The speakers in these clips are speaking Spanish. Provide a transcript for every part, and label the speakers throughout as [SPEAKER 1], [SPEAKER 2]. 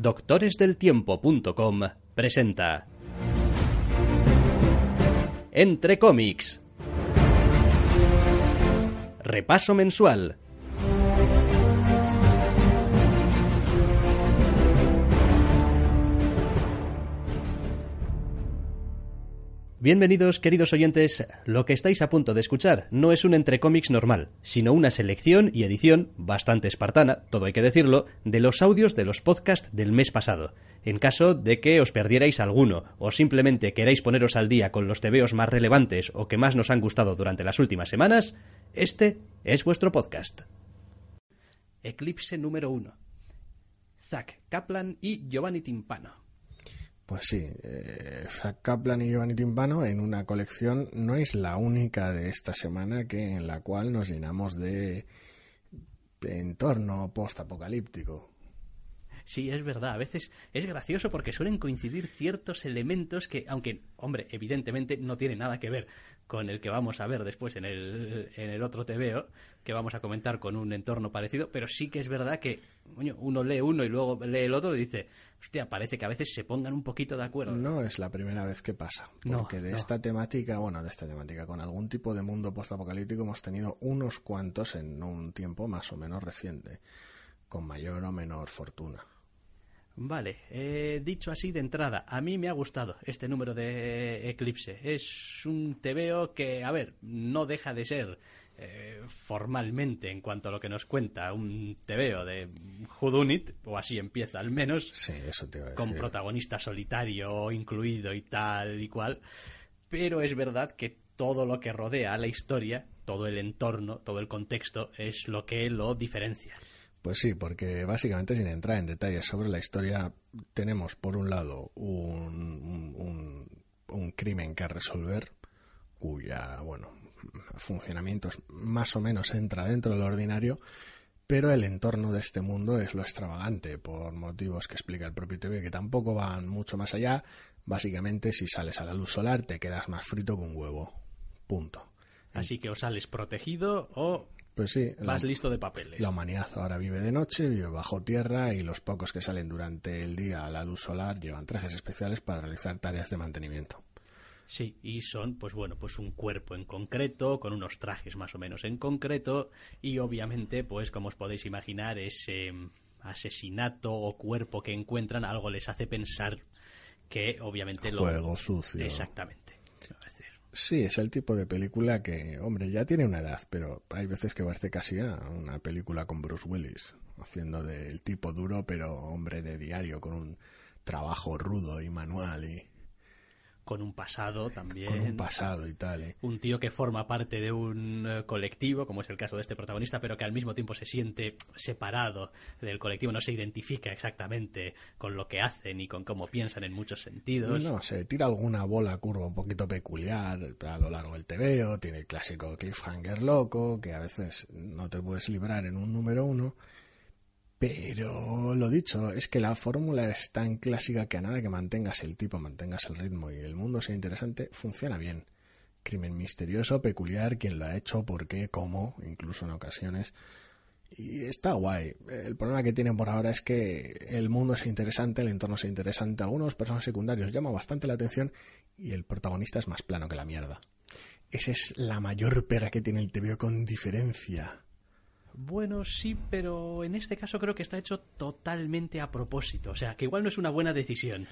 [SPEAKER 1] doctoresdeltiempo.com presenta Entre cómics. Repaso mensual. Bienvenidos, queridos oyentes. Lo que estáis a punto de escuchar no es un entre cómics normal, sino una selección y edición bastante espartana, todo hay que decirlo, de los audios de los podcasts del mes pasado. En caso de que os perdierais alguno o simplemente queráis poneros al día con los tebeos más relevantes o que más nos han gustado durante las últimas semanas, este es vuestro podcast. Eclipse número 1. Zack Kaplan y Giovanni Timpano.
[SPEAKER 2] Pues sí, eh, Kaplan y Giovanni Timpano en una colección no es la única de esta semana que en la cual nos llenamos de entorno post-apocalíptico.
[SPEAKER 1] Sí, es verdad. A veces es gracioso porque suelen coincidir ciertos elementos que, aunque, hombre, evidentemente no tiene nada que ver con el que vamos a ver después en el, en el otro TVO, que vamos a comentar con un entorno parecido, pero sí que es verdad que uno lee uno y luego lee el otro y dice, hostia, parece que a veces se pongan un poquito de acuerdo.
[SPEAKER 2] No es la primera vez que pasa, porque de esta temática, bueno, de esta temática, con algún tipo de mundo postapocalíptico hemos tenido unos cuantos en un tiempo más o menos reciente, con mayor o menor fortuna.
[SPEAKER 1] Vale, eh, dicho así de entrada, a mí me ha gustado este número de Eclipse. Es un TVO que, a ver, no deja de ser eh, formalmente en cuanto a lo que nos cuenta un TVO de Hudunit, o así empieza al menos,
[SPEAKER 2] sí, eso te
[SPEAKER 1] con protagonista solitario incluido y tal y cual. Pero es verdad que todo lo que rodea a la historia, todo el entorno, todo el contexto, es lo que lo diferencia.
[SPEAKER 2] Pues sí, porque básicamente sin entrar en detalles sobre la historia, tenemos por un lado un, un, crimen que resolver, cuya, bueno, funcionamiento más o menos entra dentro del ordinario, pero el entorno de este mundo es lo extravagante, por motivos que explica el propio TV, que tampoco van mucho más allá. Básicamente, si sales a la luz solar, te quedas más frito que un huevo. Punto.
[SPEAKER 1] Así que o sales protegido o
[SPEAKER 2] pues sí.
[SPEAKER 1] Listo de papeles.
[SPEAKER 2] La humanidad ahora vive de noche, vive bajo tierra y los pocos que salen durante el día a la luz solar llevan trajes especiales para realizar tareas de mantenimiento.
[SPEAKER 1] Sí, y son, pues bueno, pues un cuerpo en concreto, con unos trajes más o menos en concreto, y obviamente, pues como os podéis imaginar, ese asesinato o cuerpo que encuentran algo les hace pensar que obviamente
[SPEAKER 2] lo... Juego sucio.
[SPEAKER 1] Exactamente.
[SPEAKER 2] Sí, es el tipo de película que, hombre, ya tiene una edad, pero hay veces que parece casi a una película con Bruce Willis, haciendo del tipo duro, pero hombre de diario, con un trabajo rudo y manual y
[SPEAKER 1] con un pasado también.
[SPEAKER 2] Con un pasado y tal. ¿eh?
[SPEAKER 1] Un tío que forma parte de un eh, colectivo, como es el caso de este protagonista, pero que al mismo tiempo se siente separado del colectivo, no se identifica exactamente con lo que hacen y con cómo piensan en muchos sentidos.
[SPEAKER 2] No, se tira alguna bola curva un poquito peculiar a lo largo del TVO, tiene el clásico cliffhanger loco, que a veces no te puedes librar en un número uno. Pero lo dicho, es que la fórmula es tan clásica que a nada que mantengas el tipo, mantengas el ritmo y el mundo sea interesante, funciona bien. Crimen misterioso, peculiar, quién lo ha hecho, por qué, cómo, incluso en ocasiones. Y está guay. El problema que tienen por ahora es que el mundo es interesante, el entorno es interesante, algunos personajes secundarios llaman bastante la atención y el protagonista es más plano que la mierda. Esa es la mayor pega que tiene el TVO con diferencia.
[SPEAKER 1] Bueno, sí, pero en este caso creo que está hecho totalmente a propósito. O sea, que igual no es una buena decisión.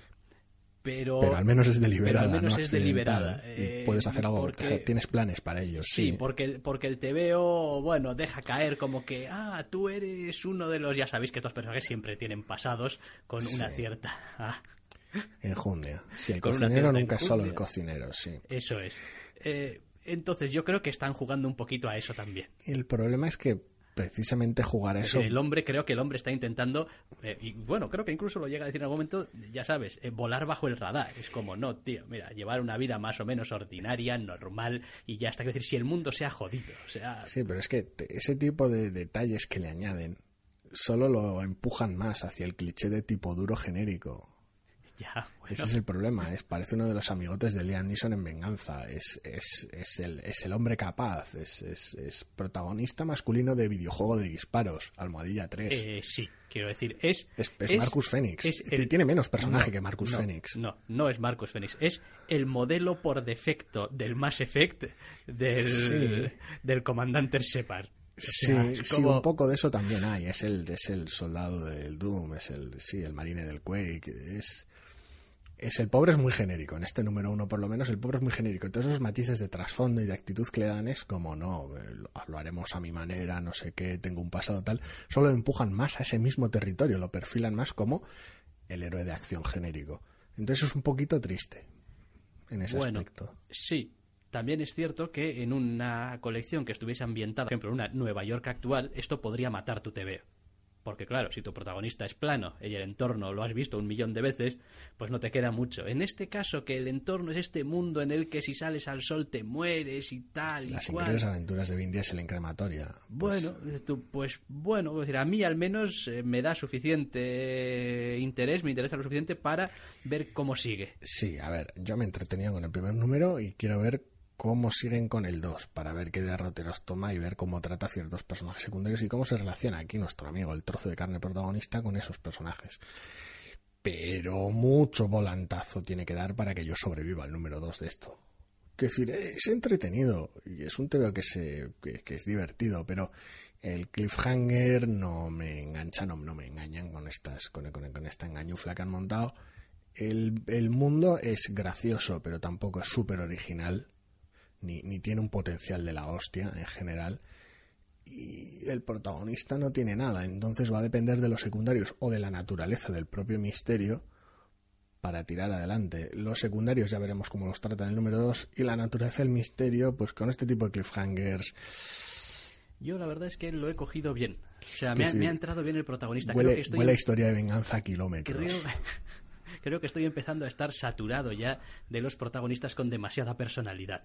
[SPEAKER 1] Pero,
[SPEAKER 2] pero al menos es deliberada.
[SPEAKER 1] Pero al menos es deliberada.
[SPEAKER 2] puedes hacer algo, tienes planes para ellos.
[SPEAKER 1] Sí, Porque, porque el TVO, bueno, deja caer como que, ah, tú eres uno de los, ya sabéis que estos personajes siempre tienen pasados con una cierta... Ah.
[SPEAKER 2] Enjundia. Sí, el cocinero nunca es solo el cocinero, sí.
[SPEAKER 1] Eso es. Eh, entonces yo creo que están jugando un poquito a eso también.
[SPEAKER 2] El problema es que precisamente jugar a eso.
[SPEAKER 1] El hombre, creo que el hombre está intentando, eh, y bueno, creo que incluso lo llega a decir en algún momento, ya sabes, eh, volar bajo el radar. Es como, no, tío, mira, llevar una vida más o menos ordinaria, normal, y ya está. Quiero decir, si el mundo se ha jodido, o sea...
[SPEAKER 2] Sí, pero es que ese tipo de detalles que le añaden solo lo empujan más hacia el cliché de tipo duro genérico. Ese es el problema. Es, parece uno de los amigotes de Liam Neeson en venganza. Es, es, es, el, es el hombre capaz. Es, es, protagonista masculino de videojuego de disparos. Almohadilla 3.
[SPEAKER 1] Eh, sí, quiero decir. Es,
[SPEAKER 2] es, Marcus Phoenix. Tiene menos personaje que Marcus Phoenix.
[SPEAKER 1] No, no es Marcus Phoenix. Es el modelo por defecto del Mass Effect del, del comandante Shepard.
[SPEAKER 2] Sí, sí, un poco de eso también hay. Es el, es el soldado del Doom, es el, sí, el marine del Quake. Es, es el pobre es muy genérico, en este número uno por lo menos el pobre es muy genérico. Todos esos matices de trasfondo y de actitud que le dan es como no, eh, lo haremos a mi manera, no sé qué, tengo un pasado tal, solo empujan más a ese mismo territorio, lo perfilan más como el héroe de acción genérico. Entonces es un poquito triste en ese
[SPEAKER 1] bueno,
[SPEAKER 2] aspecto.
[SPEAKER 1] Sí, también es cierto que en una colección que estuviese ambientada, por ejemplo, en una Nueva York actual, esto podría matar tu TV. Porque claro, si tu protagonista es plano y el entorno lo has visto un millón de veces, pues no te queda mucho. En este caso, que el entorno es este mundo en el que si sales al sol te mueres y tal
[SPEAKER 2] Las
[SPEAKER 1] y
[SPEAKER 2] increíbles aventuras de Vin Diesel en crematoria.
[SPEAKER 1] Pues bueno, tú, pues bueno, decir, a mí al menos eh, me da suficiente interés, me interesa lo suficiente para ver cómo sigue.
[SPEAKER 2] Sí, a ver, yo me entretenía con el primer número y quiero ver cómo siguen con el 2 para ver qué derroteros toma y ver cómo trata a ciertos personajes secundarios y cómo se relaciona aquí nuestro amigo, el trozo de carne protagonista, con esos personajes. Pero mucho volantazo tiene que dar para que yo sobreviva al número 2 de esto. Que decir, es entretenido y es un TV que, es divertido, pero el cliffhanger no me engancha, no, no me engañan con, estas, con, con, con esta engañufla que han montado. El, el mundo es gracioso, pero tampoco es súper original ni, ni tiene un potencial de la hostia en general y el protagonista no tiene nada, entonces va a depender de los secundarios o de la naturaleza del propio misterio para tirar adelante. Los secundarios ya veremos cómo los trata en el número 2 y la naturaleza del misterio, pues con este tipo de cliffhangers.
[SPEAKER 1] Yo la verdad es que lo he cogido bien. O sea, me ha, entrado bien el protagonista.
[SPEAKER 2] Huele,
[SPEAKER 1] creo que estoy
[SPEAKER 2] huele historia de venganza a kilómetros.
[SPEAKER 1] creo que estoy empezando a estar saturado ya de los protagonistas con demasiada personalidad.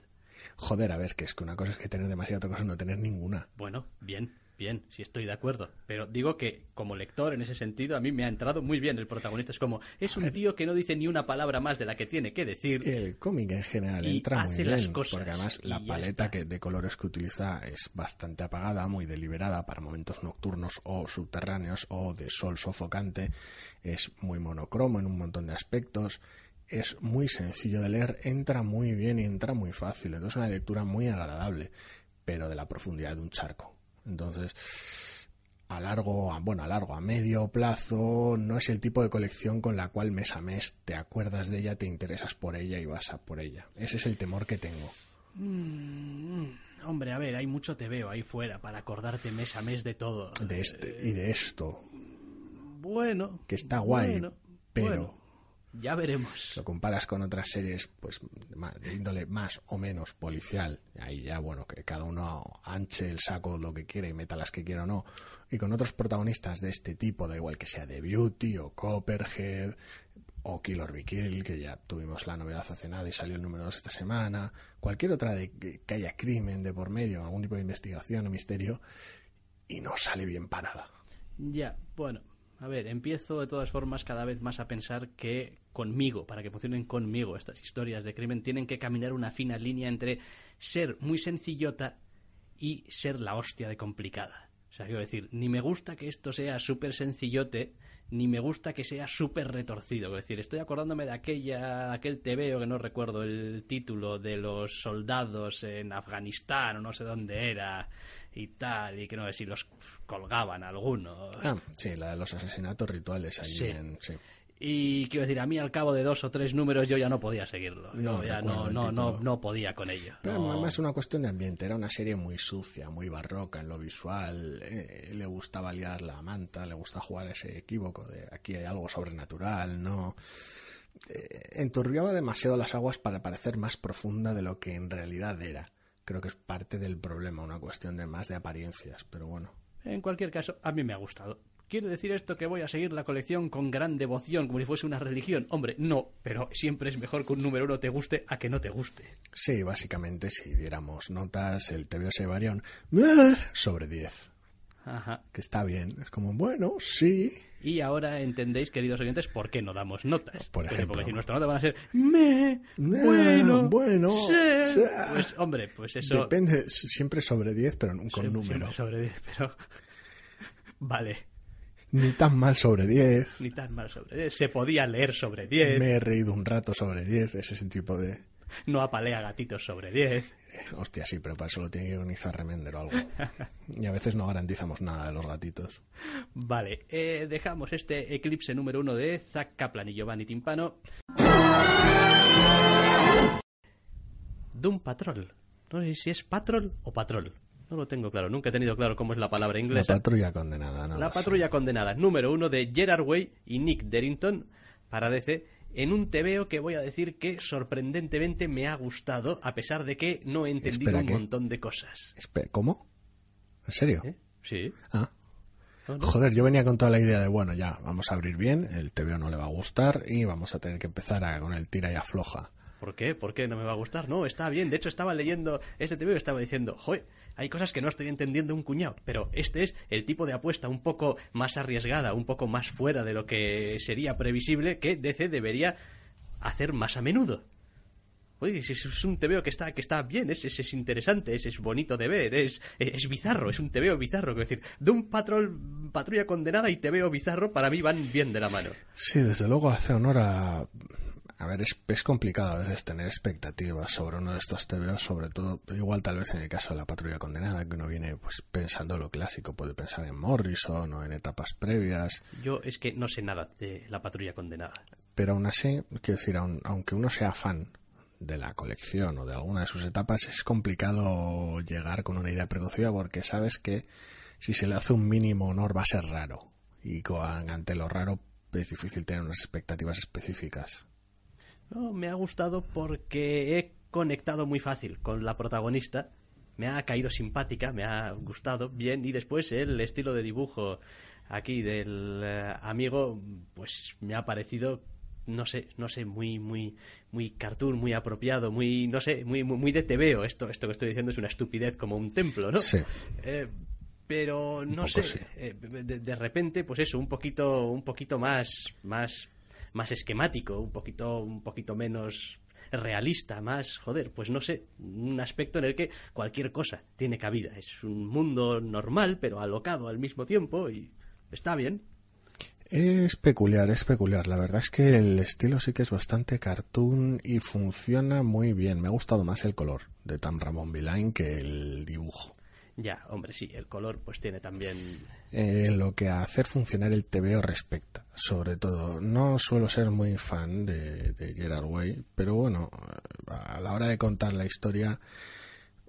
[SPEAKER 2] Joder, a ver, que es que una cosa es que tener demasiada, otra cosa no tener ninguna.
[SPEAKER 1] Bueno, bien, bien, sí estoy de acuerdo. Pero digo que como lector, en ese sentido, a mí me ha entrado muy bien el protagonista. Es como, es un tío que no dice ni una palabra más de la que tiene que decir.
[SPEAKER 2] El cómic en general entra muy bien, porque además la paleta que, de colores que utiliza es bastante apagada, muy deliberada para momentos nocturnos o subterráneos o de sol sofocante. Es muy monocromo en un montón de aspectos es muy sencillo de leer, entra muy bien y entra muy fácil. Entonces es una lectura muy agradable, pero de la profundidad de un charco. Entonces, a largo, a, bueno, a largo, a medio plazo, no es el tipo de colección con la cual mes a mes te acuerdas de ella, te interesas por ella y vas a por ella. Ese es el temor que tengo.
[SPEAKER 1] Mm, hombre, a ver, hay mucho te veo ahí fuera para acordarte mes a mes de todo.
[SPEAKER 2] De este y de esto.
[SPEAKER 1] Bueno.
[SPEAKER 2] Que está guay, pero...
[SPEAKER 1] Ya veremos.
[SPEAKER 2] Lo comparas con otras series, pues, de índole más o menos policial. Ahí ya, bueno, que cada uno anche el saco lo que quiere y meta las que quiera o no. Y con otros protagonistas de este tipo, da igual que sea The Beauty o Copperhead o Kill or Be Kill, que ya tuvimos la novedad hace nada y salió el número 2 esta semana. Cualquier otra de que haya crimen de por medio, algún tipo de investigación o misterio, y no sale bien parada.
[SPEAKER 1] Ya, bueno, a ver, empiezo de todas formas cada vez más a pensar que conmigo, para que funcionen conmigo estas historias de crimen, tienen que caminar una fina línea entre ser muy sencillota y ser la hostia de complicada. O sea, quiero decir, ni me gusta que esto sea súper sencillote, ni me gusta que sea súper retorcido. Es decir, estoy acordándome de aquella, aquel TVO que no recuerdo el título, de los soldados en Afganistán o no sé dónde era y tal, y que no sé si los colgaban algunos.
[SPEAKER 2] Ah, sí, la de los asesinatos rituales en... Sí.
[SPEAKER 1] Y quiero decir, a mí al cabo de dos o tres números yo ya no podía seguirlo. No, ya no, no, no, no, podía con ello.
[SPEAKER 2] Pero más una cuestión de ambiente. Era una serie muy sucia, muy barroca en lo visual. Eh, le gustaba liar la manta, le gusta jugar ese equívoco de aquí hay algo sobrenatural, ¿no? Eh, enturbiaba demasiado las aguas para parecer más profunda de lo que en realidad era. Creo que es parte del problema, una cuestión de más de apariencias, pero bueno
[SPEAKER 1] En cualquier caso, a mí me ha gustado. ¿Quiere decir esto que voy a seguir la colección con gran devoción, como si fuese una religión? Hombre, no, pero siempre es mejor que un número uno te guste a que no te guste.
[SPEAKER 2] Sí, básicamente si diéramos notas, el TVO se un "Ah", sobre 10.
[SPEAKER 1] Ajá.
[SPEAKER 2] Que está bien. Es como, bueno, sí.
[SPEAKER 1] Y ahora entendéis, queridos oyentes, por qué no damos notas.
[SPEAKER 2] Por ejemplo.
[SPEAKER 1] Porque si nuestra nota van a ser me,
[SPEAKER 2] Nah,
[SPEAKER 1] bueno,
[SPEAKER 2] bueno,
[SPEAKER 1] sí".
[SPEAKER 2] sea.
[SPEAKER 1] Pues, hombre, pues eso...
[SPEAKER 2] Depende, siempre sobre 10, pero con
[SPEAKER 1] siempre-
[SPEAKER 2] número.
[SPEAKER 1] siempre sobre 10, pero... Vale,
[SPEAKER 2] Ni tan mal sobre 10.
[SPEAKER 1] ni tan mal sobre 10. Se podía leer sobre 10,
[SPEAKER 2] Me he reído un rato sobre 10, ese tipo de...
[SPEAKER 1] no apalea gatitos sobre 10.
[SPEAKER 2] Hostia, sí, pero para eso lo tiene que organizar Remender o algo. Y a veces no garantizamos nada de los gatitos.
[SPEAKER 1] Vale, eh, dejamos este eclipse número uno de Zack Kaplan y Giovanni Timpano. Doom Patrol. No sé si es Patrol o Patrol. No lo tengo claro. Nunca he tenido claro cómo es la palabra
[SPEAKER 2] La
[SPEAKER 1] inglesa.
[SPEAKER 2] patrulla condenada, ¿no?
[SPEAKER 1] La
[SPEAKER 2] sé.
[SPEAKER 1] patrulla condenada, número uno de Gerard Way y Nick Derrington para DC, en un TVO que voy a decir que sorprendentemente me ha gustado, a pesar de que no he entendido
[SPEAKER 2] Espera,
[SPEAKER 1] un
[SPEAKER 2] ¿qué?
[SPEAKER 1] montón de cosas.
[SPEAKER 2] Espera, ¿Cómo? ¿En serio?
[SPEAKER 1] ¿Eh? Sí.
[SPEAKER 2] Ah.
[SPEAKER 1] ¿No, no?
[SPEAKER 2] Joder, yo venía con toda la idea de, bueno, ya, vamos a abrir bien, el TVO no le va a gustar y vamos a tener que empezar a, con el tira y afloja.
[SPEAKER 1] ¿Por qué? ¿Por qué no me va a gustar? No, está bien. De hecho, estaba leyendo este TV y estaba diciendo, joder, hay cosas que no estoy entendiendo un cuñado. Pero este es el tipo de apuesta un poco más arriesgada, un poco más fuera de lo que sería previsible que DC debería hacer más a menudo. Oye, es un TVO que está, que está bien, es, es, es interesante, es, es bonito de ver, es, es bizarro, es un TVO bizarro. Es decir, de un patrol, patrulla condenada y TVO bizarro para mí van bien de la mano.
[SPEAKER 2] Sí, desde luego hace honor a... A ver, es, es complicado a veces tener expectativas sobre uno de estos TVOs, sobre todo, igual tal vez en el caso de la patrulla condenada, que uno viene pues pensando lo clásico, puede pensar en Morrison o en etapas previas,
[SPEAKER 1] Yo es que no sé nada de la patrulla condenada.
[SPEAKER 2] pero aún así, quiero decir, aun- aunque uno sea fan de la colección o de alguna de sus etapas, es complicado llegar con una idea preconcebida porque sabes que si se le hace un mínimo honor va a ser raro. Y con- ante lo raro es difícil tener unas expectativas específicas.
[SPEAKER 1] No, me ha gustado porque he conectado muy fácil con la protagonista. Me ha caído simpática, me ha gustado bien y después el estilo de dibujo aquí del eh, amigo pues me ha parecido no sé, no sé, muy muy muy cartoon, muy apropiado, muy no sé, muy muy, muy de tebeo. Esto esto que estoy diciendo es una estupidez como un templo, ¿no?
[SPEAKER 2] Sí.
[SPEAKER 1] Eh, pero no sé,
[SPEAKER 2] sí.
[SPEAKER 1] eh, de, de repente pues eso, un poquito un poquito más más más esquemático, un poquito un poquito menos realista, más, joder, pues no sé, un aspecto en el que cualquier cosa tiene cabida. Es un mundo normal, pero alocado al mismo tiempo y está bien.
[SPEAKER 2] Es peculiar, es peculiar. La verdad es que el estilo sí que es bastante cartoon y funciona muy bien. Me ha gustado más el color de Tam Ramón Villain que el dibujo.
[SPEAKER 1] Ya, hombre, sí, el color pues tiene también
[SPEAKER 2] Eh, lo que a hacer funcionar el TVO respecta, sobre todo. No suelo ser muy fan de, de Gerard Way, pero bueno, a la hora de contar la historia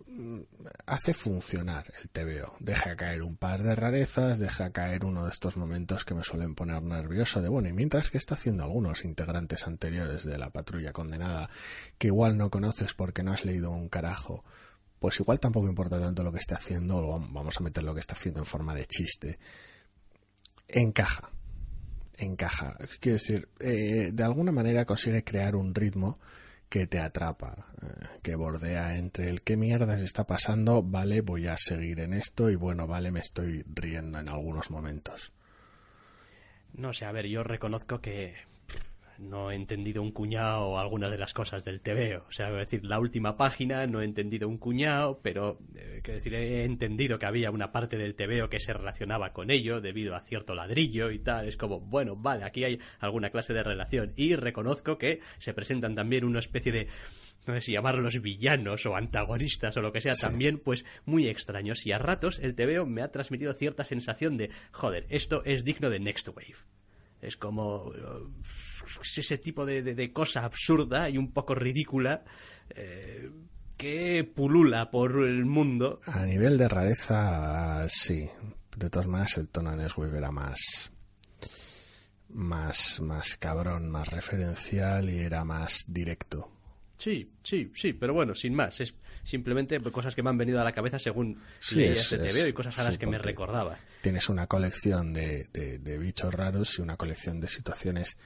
[SPEAKER 2] mm, hace funcionar el TVO. Deja caer un par de rarezas, deja caer uno de estos momentos que me suelen poner nervioso de bueno, y mientras que está haciendo algunos integrantes anteriores de la patrulla condenada que igual no conoces porque no has leído un carajo, pues igual tampoco importa tanto lo que esté haciendo, o vamos a meter lo que está haciendo en forma de chiste. Encaja. Encaja. Quiero decir, eh, de alguna manera consigue crear un ritmo que te atrapa, eh, que bordea entre el qué mierda se está pasando, vale, voy a seguir en esto y bueno, vale, me estoy riendo en algunos momentos.
[SPEAKER 1] No sé, a ver, yo reconozco que no he entendido un cuñado algunas de las cosas del TVO. O sea, es decir, la última página no he entendido un cuñado, pero eh, quiero decir, he entendido que había una parte del TVO que se relacionaba con ello debido a cierto ladrillo y tal. Es como, bueno, vale, aquí hay alguna clase de relación. Y reconozco que se presentan también una especie de no sé si llamarlos villanos o antagonistas o lo que sea,
[SPEAKER 2] Sí.
[SPEAKER 1] también pues muy extraños. Y a ratos el TVO me ha transmitido cierta sensación de, joder, esto es digno de Next Wave. Es como ese tipo de, de- de cosa absurda y un poco ridícula eh, que pulula por el mundo.
[SPEAKER 2] A nivel de rareza, sí. De todas maneras, el tono de Neswave era más, más, más cabrón, más referencial y era más directo.
[SPEAKER 1] Sí, sí, sí, pero bueno, sin más. Es simplemente cosas que me han venido a la cabeza según
[SPEAKER 2] Sí,
[SPEAKER 1] leía
[SPEAKER 2] es-
[SPEAKER 1] este
[SPEAKER 2] es-
[SPEAKER 1] y cosas a las
[SPEAKER 2] sí,
[SPEAKER 1] que me recordaba.
[SPEAKER 2] Tienes una colección de, de- de bichos raros y una colección de situaciones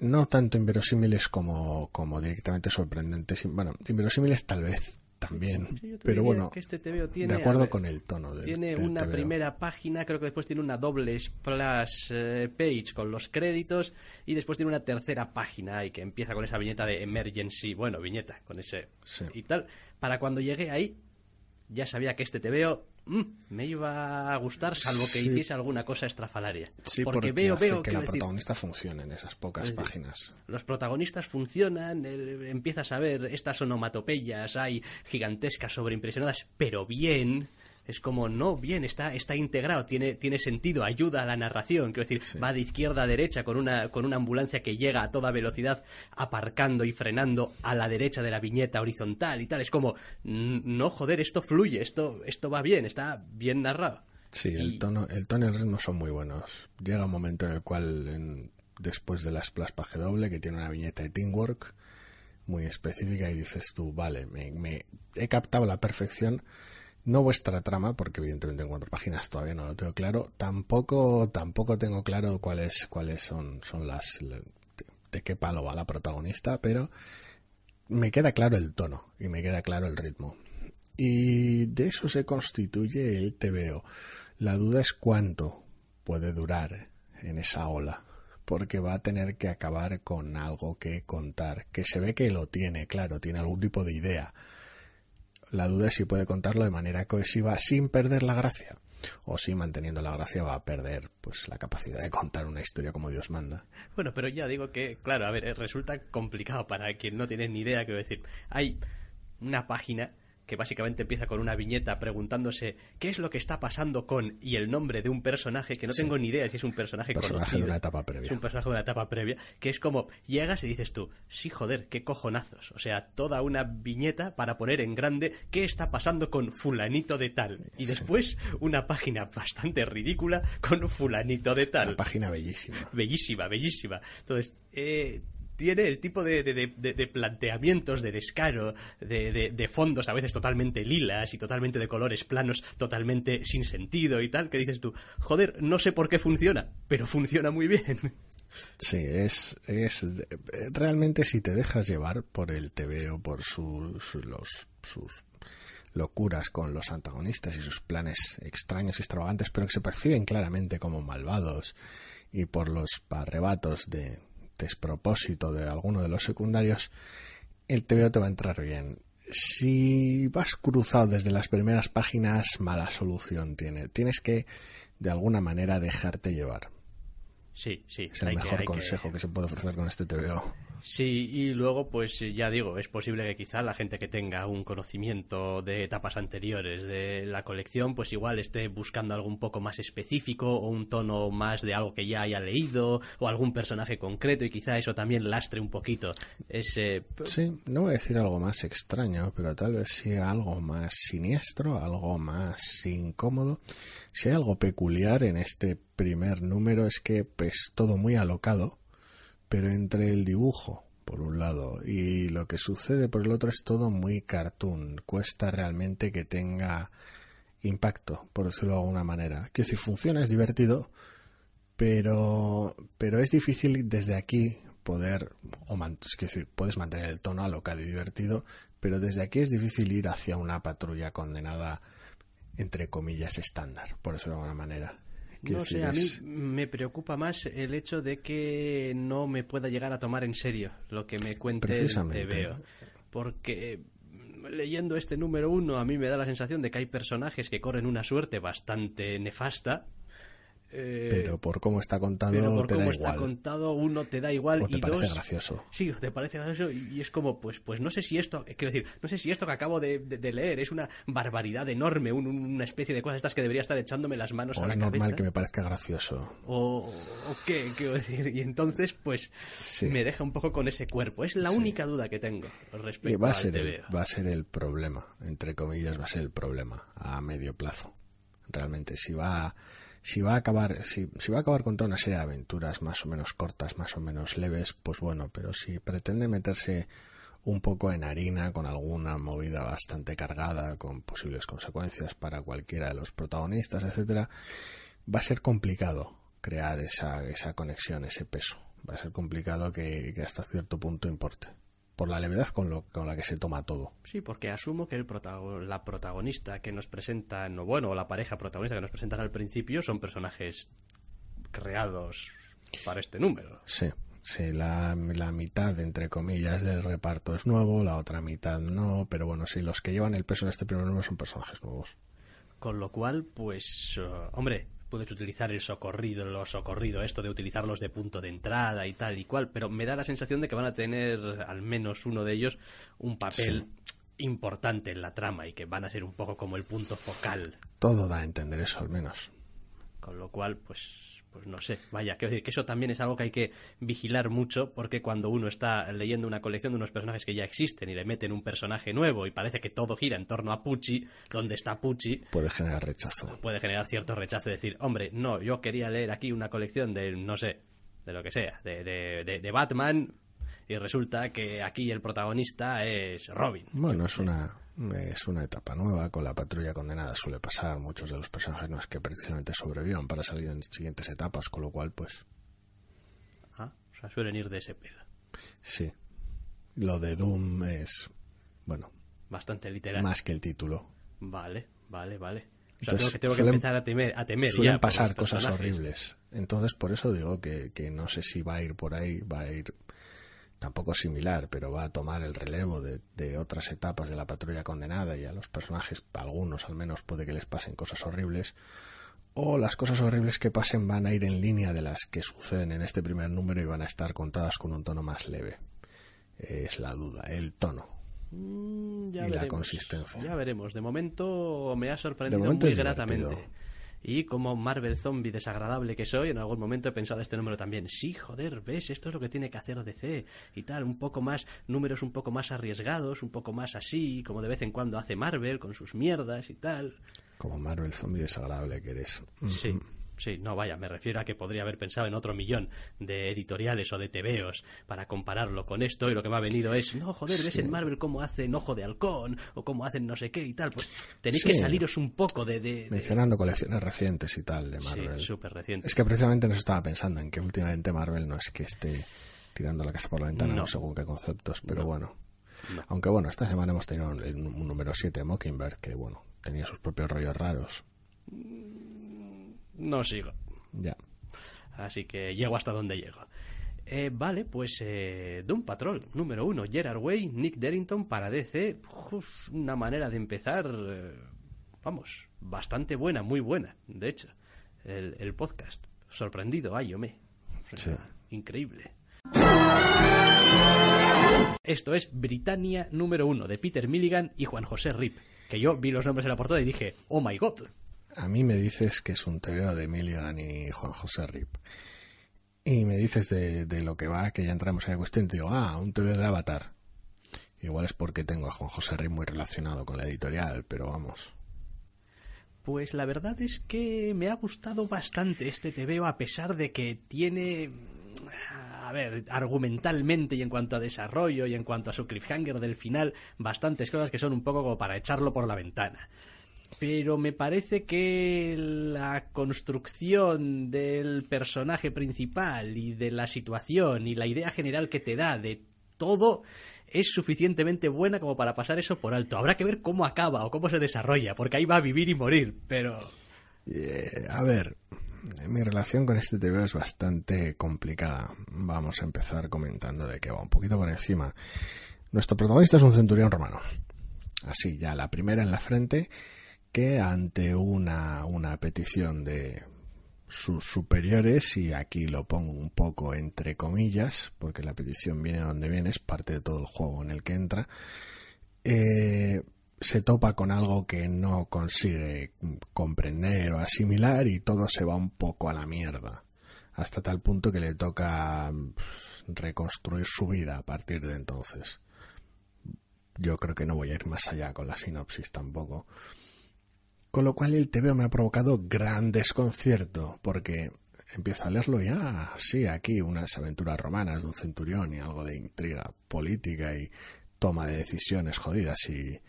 [SPEAKER 2] no tanto inverosímiles como, como directamente sorprendentes. Bueno, inverosímiles tal vez también,
[SPEAKER 1] Sí,
[SPEAKER 2] pero bueno,
[SPEAKER 1] que este TVO tiene,
[SPEAKER 2] de acuerdo
[SPEAKER 1] ver,
[SPEAKER 2] con el tono del
[SPEAKER 1] Tiene
[SPEAKER 2] del
[SPEAKER 1] una
[SPEAKER 2] TVO.
[SPEAKER 1] primera página, creo que después tiene una doble splash eh, page con los créditos y después tiene una tercera página y que empieza con esa viñeta de emergency, bueno, viñeta, con ese
[SPEAKER 2] Sí.
[SPEAKER 1] y tal. Para cuando llegué ahí, ya sabía que este TVO mm, me iba a gustar, salvo que
[SPEAKER 2] Sí.
[SPEAKER 1] hiciese alguna cosa estrafalaria.
[SPEAKER 2] Sí,
[SPEAKER 1] porque, veo,
[SPEAKER 2] hace
[SPEAKER 1] veo
[SPEAKER 2] que la
[SPEAKER 1] decir,
[SPEAKER 2] protagonista funcione en esas pocas
[SPEAKER 1] Es decir,
[SPEAKER 2] páginas.
[SPEAKER 1] los protagonistas funcionan, el- empiezas a ver estas onomatopeyas, hay gigantescas sobreimpresionadas, pero bien. Es como, no, bien, está, está integrado, tiene, tiene sentido, ayuda a la narración. Quiero decir, va de izquierda a derecha con una, con una ambulancia que llega a toda velocidad, aparcando y frenando a la derecha de la viñeta horizontal y tal. Es como, "Mm, no, joder, esto fluye, esto, esto va bien, está bien narrado.
[SPEAKER 2] Sí,
[SPEAKER 1] Y-
[SPEAKER 2] el tono, el tono y el ritmo son muy buenos. Llega un momento en el cual, en- después de la splash page doble, que tiene una viñeta de Teamwork muy específica, y dices tú, vale, me, me- he captado la perfección, no vuestra trama, porque evidentemente en cuatro páginas todavía no lo tengo claro, tampoco, tampoco tengo claro cuáles, cuáles son, son las, de, qué palo va la protagonista, pero me queda claro el tono y me queda claro el ritmo. Y de eso se constituye el TVO. La duda es cuánto puede durar en esa ola, porque va a tener que acabar con algo que contar, que se ve que lo tiene, claro, tiene algún tipo de idea. La duda es si puede contarlo de manera cohesiva sin perder la gracia, o si manteniendo la gracia va a perder pues la capacidad de contar una historia como Dios manda.
[SPEAKER 1] Bueno, pero ya digo que, claro, a ver, eh, resulta complicado para quien no tiene ni idea, quiero decir. Hay una página que básicamente empieza con una viñeta preguntándose qué es lo que está pasando con y el nombre de un personaje que no tengo ni idea si es un personaje,
[SPEAKER 2] Personaje
[SPEAKER 1] conocido.
[SPEAKER 2] de una etapa previa.
[SPEAKER 1] Es un personaje de una etapa previa, que es como llegas y dices tú, sí, joder, qué cojonazos. O sea, toda una viñeta para poner en grande qué está pasando con fulanito de tal. Y después una página bastante ridícula con fulanito de tal
[SPEAKER 2] Una página bellísima.
[SPEAKER 1] bellísima, bellísima. Entonces, eh, tiene el tipo de, de- de- planteamientos de descaro, de, de- fondos a veces totalmente lilas y totalmente de colores planos, totalmente sin sentido y tal, que dices tú, joder, no sé por qué funciona, pero funciona muy bien.
[SPEAKER 2] Sí, es, es realmente si te dejas llevar por el TVO, por sus, sus locuras con los antagonistas y sus planes extraños y extravagantes, pero que se perciben claramente como malvados y por los arrebatos de despropósito de alguno de los secundarios, el TVO te va a entrar bien. Si vas cruzado desde las primeras páginas, mala solución tiene. Tienes que, de alguna manera, dejarte llevar.
[SPEAKER 1] Sí, sí.
[SPEAKER 2] Es el
[SPEAKER 1] hay que-
[SPEAKER 2] mejor
[SPEAKER 1] hay que-
[SPEAKER 2] consejo que se puede ofrecer con este TVO.
[SPEAKER 1] Sí, y luego, pues ya digo, es posible que quizá la gente que tenga un conocimiento de etapas anteriores de la colección, pues igual esté buscando algo un poco más específico o un tono más de algo que ya haya leído o algún personaje concreto y quizá eso también lastre un poquito ese...
[SPEAKER 2] Sí, no voy a decir algo más extraño, pero tal vez sí algo más siniestro, algo más incómodo. Si hay algo peculiar en este primer número es que es todo muy alocado, pero entre el dibujo, por un lado, y lo que sucede por el otro es todo muy cartoon. Cuesta realmente que tenga impacto, por decirlo de alguna manera. Quiero decir, funciona, es divertido, pero, pero es difícil desde aquí poder, o es decir, puedes mantener el tono alocado y divertido, pero desde aquí es difícil ir hacia una patrulla condenada, entre comillas, estándar, por decirlo de alguna manera.
[SPEAKER 1] No sé, a mí me preocupa más el hecho de que no me pueda llegar a tomar en serio lo que me cuente el. TVO. Porque mm, leyendo este número uno a mí me da la sensación de que hay personajes que corren una suerte bastante nefasta. Eh,
[SPEAKER 2] pero por cómo está contado
[SPEAKER 1] pero por
[SPEAKER 2] te
[SPEAKER 1] cómo
[SPEAKER 2] da
[SPEAKER 1] está
[SPEAKER 2] igual.
[SPEAKER 1] contado, uno te da igual
[SPEAKER 2] O te
[SPEAKER 1] y
[SPEAKER 2] parece
[SPEAKER 1] dos
[SPEAKER 2] gracioso.
[SPEAKER 1] Sí, te parece gracioso y y es como, pues, pues no sé si esto, eh, quiero decir, no sé si esto que acabo de, de- de leer es una barbaridad enorme, un- un- una especie de cosas estas que debería estar echándome las manos
[SPEAKER 2] O
[SPEAKER 1] a la
[SPEAKER 2] es normal
[SPEAKER 1] cabeza.
[SPEAKER 2] que me parezca gracioso.
[SPEAKER 1] O, o qué, quiero decir. Y entonces, pues,
[SPEAKER 2] Sí.
[SPEAKER 1] me deja un poco con ese cuerpo. Es la única duda que tengo respecto
[SPEAKER 2] Y va a, ser el, va a ser el problema, entre comillas, va a ser el problema a medio plazo. Realmente, si va, a- si va a acabar, si, si va a acabar con toda una serie de aventuras más o menos cortas, más o menos leves, pues bueno, pero si pretende meterse un poco en harina, con alguna movida bastante cargada, con posibles consecuencias para cualquiera de los protagonistas, etcétera, va a ser complicado crear esa, esa conexión, ese peso. Va a ser complicado que, que hasta cierto punto importe por la levedad con, lo, con la que se toma todo.
[SPEAKER 1] Sí, porque asumo que el la protagonista que nos presentan, o bueno, la pareja protagonista que nos presentan al principio son personajes creados para este número.
[SPEAKER 2] Sí, sí la, la mitad, entre comillas, del reparto es nuevo, la otra mitad no, pero bueno, sí, los que llevan el peso de este primer número son personajes nuevos.
[SPEAKER 1] Con lo cual, pues, uh, hombre, puedes utilizar el socorrido, lo socorrido, esto de utilizarlos de punto de entrada y tal y cual, pero me da la sensación de que van a tener al menos uno de ellos un papel importante en la trama y que van a ser un poco como el punto focal.
[SPEAKER 2] Todo da a entender eso al menos.
[SPEAKER 1] Con lo cual, pues pues no sé, vaya, quiero decir que eso también es algo que hay que vigilar mucho porque cuando uno está leyendo una colección de unos personajes que ya existen y le meten un personaje nuevo y parece que todo gira en torno a Pucci, donde está Pucci,
[SPEAKER 2] puede generar rechazo.
[SPEAKER 1] Puede generar cierto rechazo, decir, hombre, no, yo quería leer aquí una colección de, no sé, de lo que sea, de, de, de Batman y resulta que aquí el protagonista es Robin.
[SPEAKER 2] Bueno, es una es una etapa nueva, con la patrulla condenada suele pasar, muchos de los personajes no es que precisamente sobrevivan para salir en siguientes etapas, con lo cual pues...
[SPEAKER 1] Ah, o sea, suelen ir de ese pedo.
[SPEAKER 2] Sí. Lo de Doom es, bueno...
[SPEAKER 1] Bastante literal.
[SPEAKER 2] Más que el título.
[SPEAKER 1] Vale, vale, vale. O sea, tengo que, tengo que empezar a temer, a temer
[SPEAKER 2] suelen pasar cosas horribles. Entonces, por eso digo que, que no sé si va a ir por ahí, va a ir tampoco similar, pero va a tomar el relevo de, otras etapas de la patrulla condenada y a los personajes, algunos al menos, puede que les pasen cosas horribles, o las cosas horribles que pasen van a ir en línea de las que suceden en este primer número y van a estar contadas con un tono más leve. Es la duda, el tono.
[SPEAKER 1] Mm, y
[SPEAKER 2] la consistencia.
[SPEAKER 1] Ya veremos. De momento me ha sorprendido muy gratamente. Y como Marvel zombie desagradable que soy, en algún momento he pensado este número también. Sí, joder, ves, esto es lo que tiene que hacer DC y tal, un poco más, números un poco más arriesgados, un poco más así, como de vez en cuando hace Marvel con sus mierdas y tal.
[SPEAKER 2] Como Marvel zombie desagradable que eres.
[SPEAKER 1] Sí. Sí, no, vaya, me refiero a que podría haber pensado en otro millón de editoriales o de tebeos para compararlo con esto y lo que me ha venido es, no, joder, ves en Marvel cómo hacen Ojo de Halcón o cómo hacen no sé qué y tal, pues tenéis que saliros un poco de,
[SPEAKER 2] Mencionando colecciones recientes y tal de Marvel.
[SPEAKER 1] Sí, súper recientes.
[SPEAKER 2] Es que precisamente nos estaba pensando en que últimamente Marvel no es que esté tirando la casa por la ventana según qué conceptos, pero bueno. Aunque bueno, esta semana hemos tenido un, un número 7 Mockingbird que bueno, tenía sus propios rollos raros
[SPEAKER 1] no sigo.
[SPEAKER 2] Ya.
[SPEAKER 1] Así que llego hasta donde llego. Eh, vale, pues eh, Doom Patrol, número uno, Gerard Way, Nick Derrington para DC. una manera de empezar, eh, vamos, bastante buena, muy buena, de hecho, el, podcast. Sorprendido, ay, yo me. Increíble. Esto es Britannia número uno, de Peter Milligan y Juan José Rip. Que yo vi los nombres en la portada y dije, oh my god,
[SPEAKER 2] a mí me dices que es un TVO de Milligan y Juan José Rip. Y me dices de, lo que va, que ya entramos en la cuestión, y te digo, ah, un TVO de Avatar. Igual es porque tengo a Juan José Rip muy relacionado con la editorial, pero vamos.
[SPEAKER 1] Pues la verdad es que me ha gustado bastante este TVO, a pesar de que tiene a ver, argumentalmente y en cuanto a desarrollo y en cuanto a su cliffhanger del final, bastantes cosas que son un poco como para echarlo por la ventana pero me parece que la construcción del personaje principal y de la situación y la idea general que te da de todo es suficientemente buena como para pasar eso por alto. Habrá que ver cómo acaba o cómo se desarrolla, porque ahí va a vivir y morir, pero...
[SPEAKER 2] Eh, a ver, mi relación con este TV es bastante complicada. Vamos a empezar comentando de que va un poquito por encima. Nuestro protagonista es un centurión romano. Así, ya la primera en la frente que ante una, una petición de sus superiores, y aquí lo pongo un poco entre comillas, porque la petición viene donde viene, es parte de todo el juego en el que entra, eh, se topa con algo que no consigue comprender o asimilar y todo se va un poco a la mierda, hasta tal punto que le toca pues, reconstruir su vida a partir de entonces. Yo creo que no voy a ir más allá con la sinopsis tampoco. Con lo cual el TVO me ha provocado gran desconcierto, porque empiezo a leerlo y, ah, sí, aquí unas aventuras romanas de un centurión y algo de intriga política y toma de decisiones jodidas y...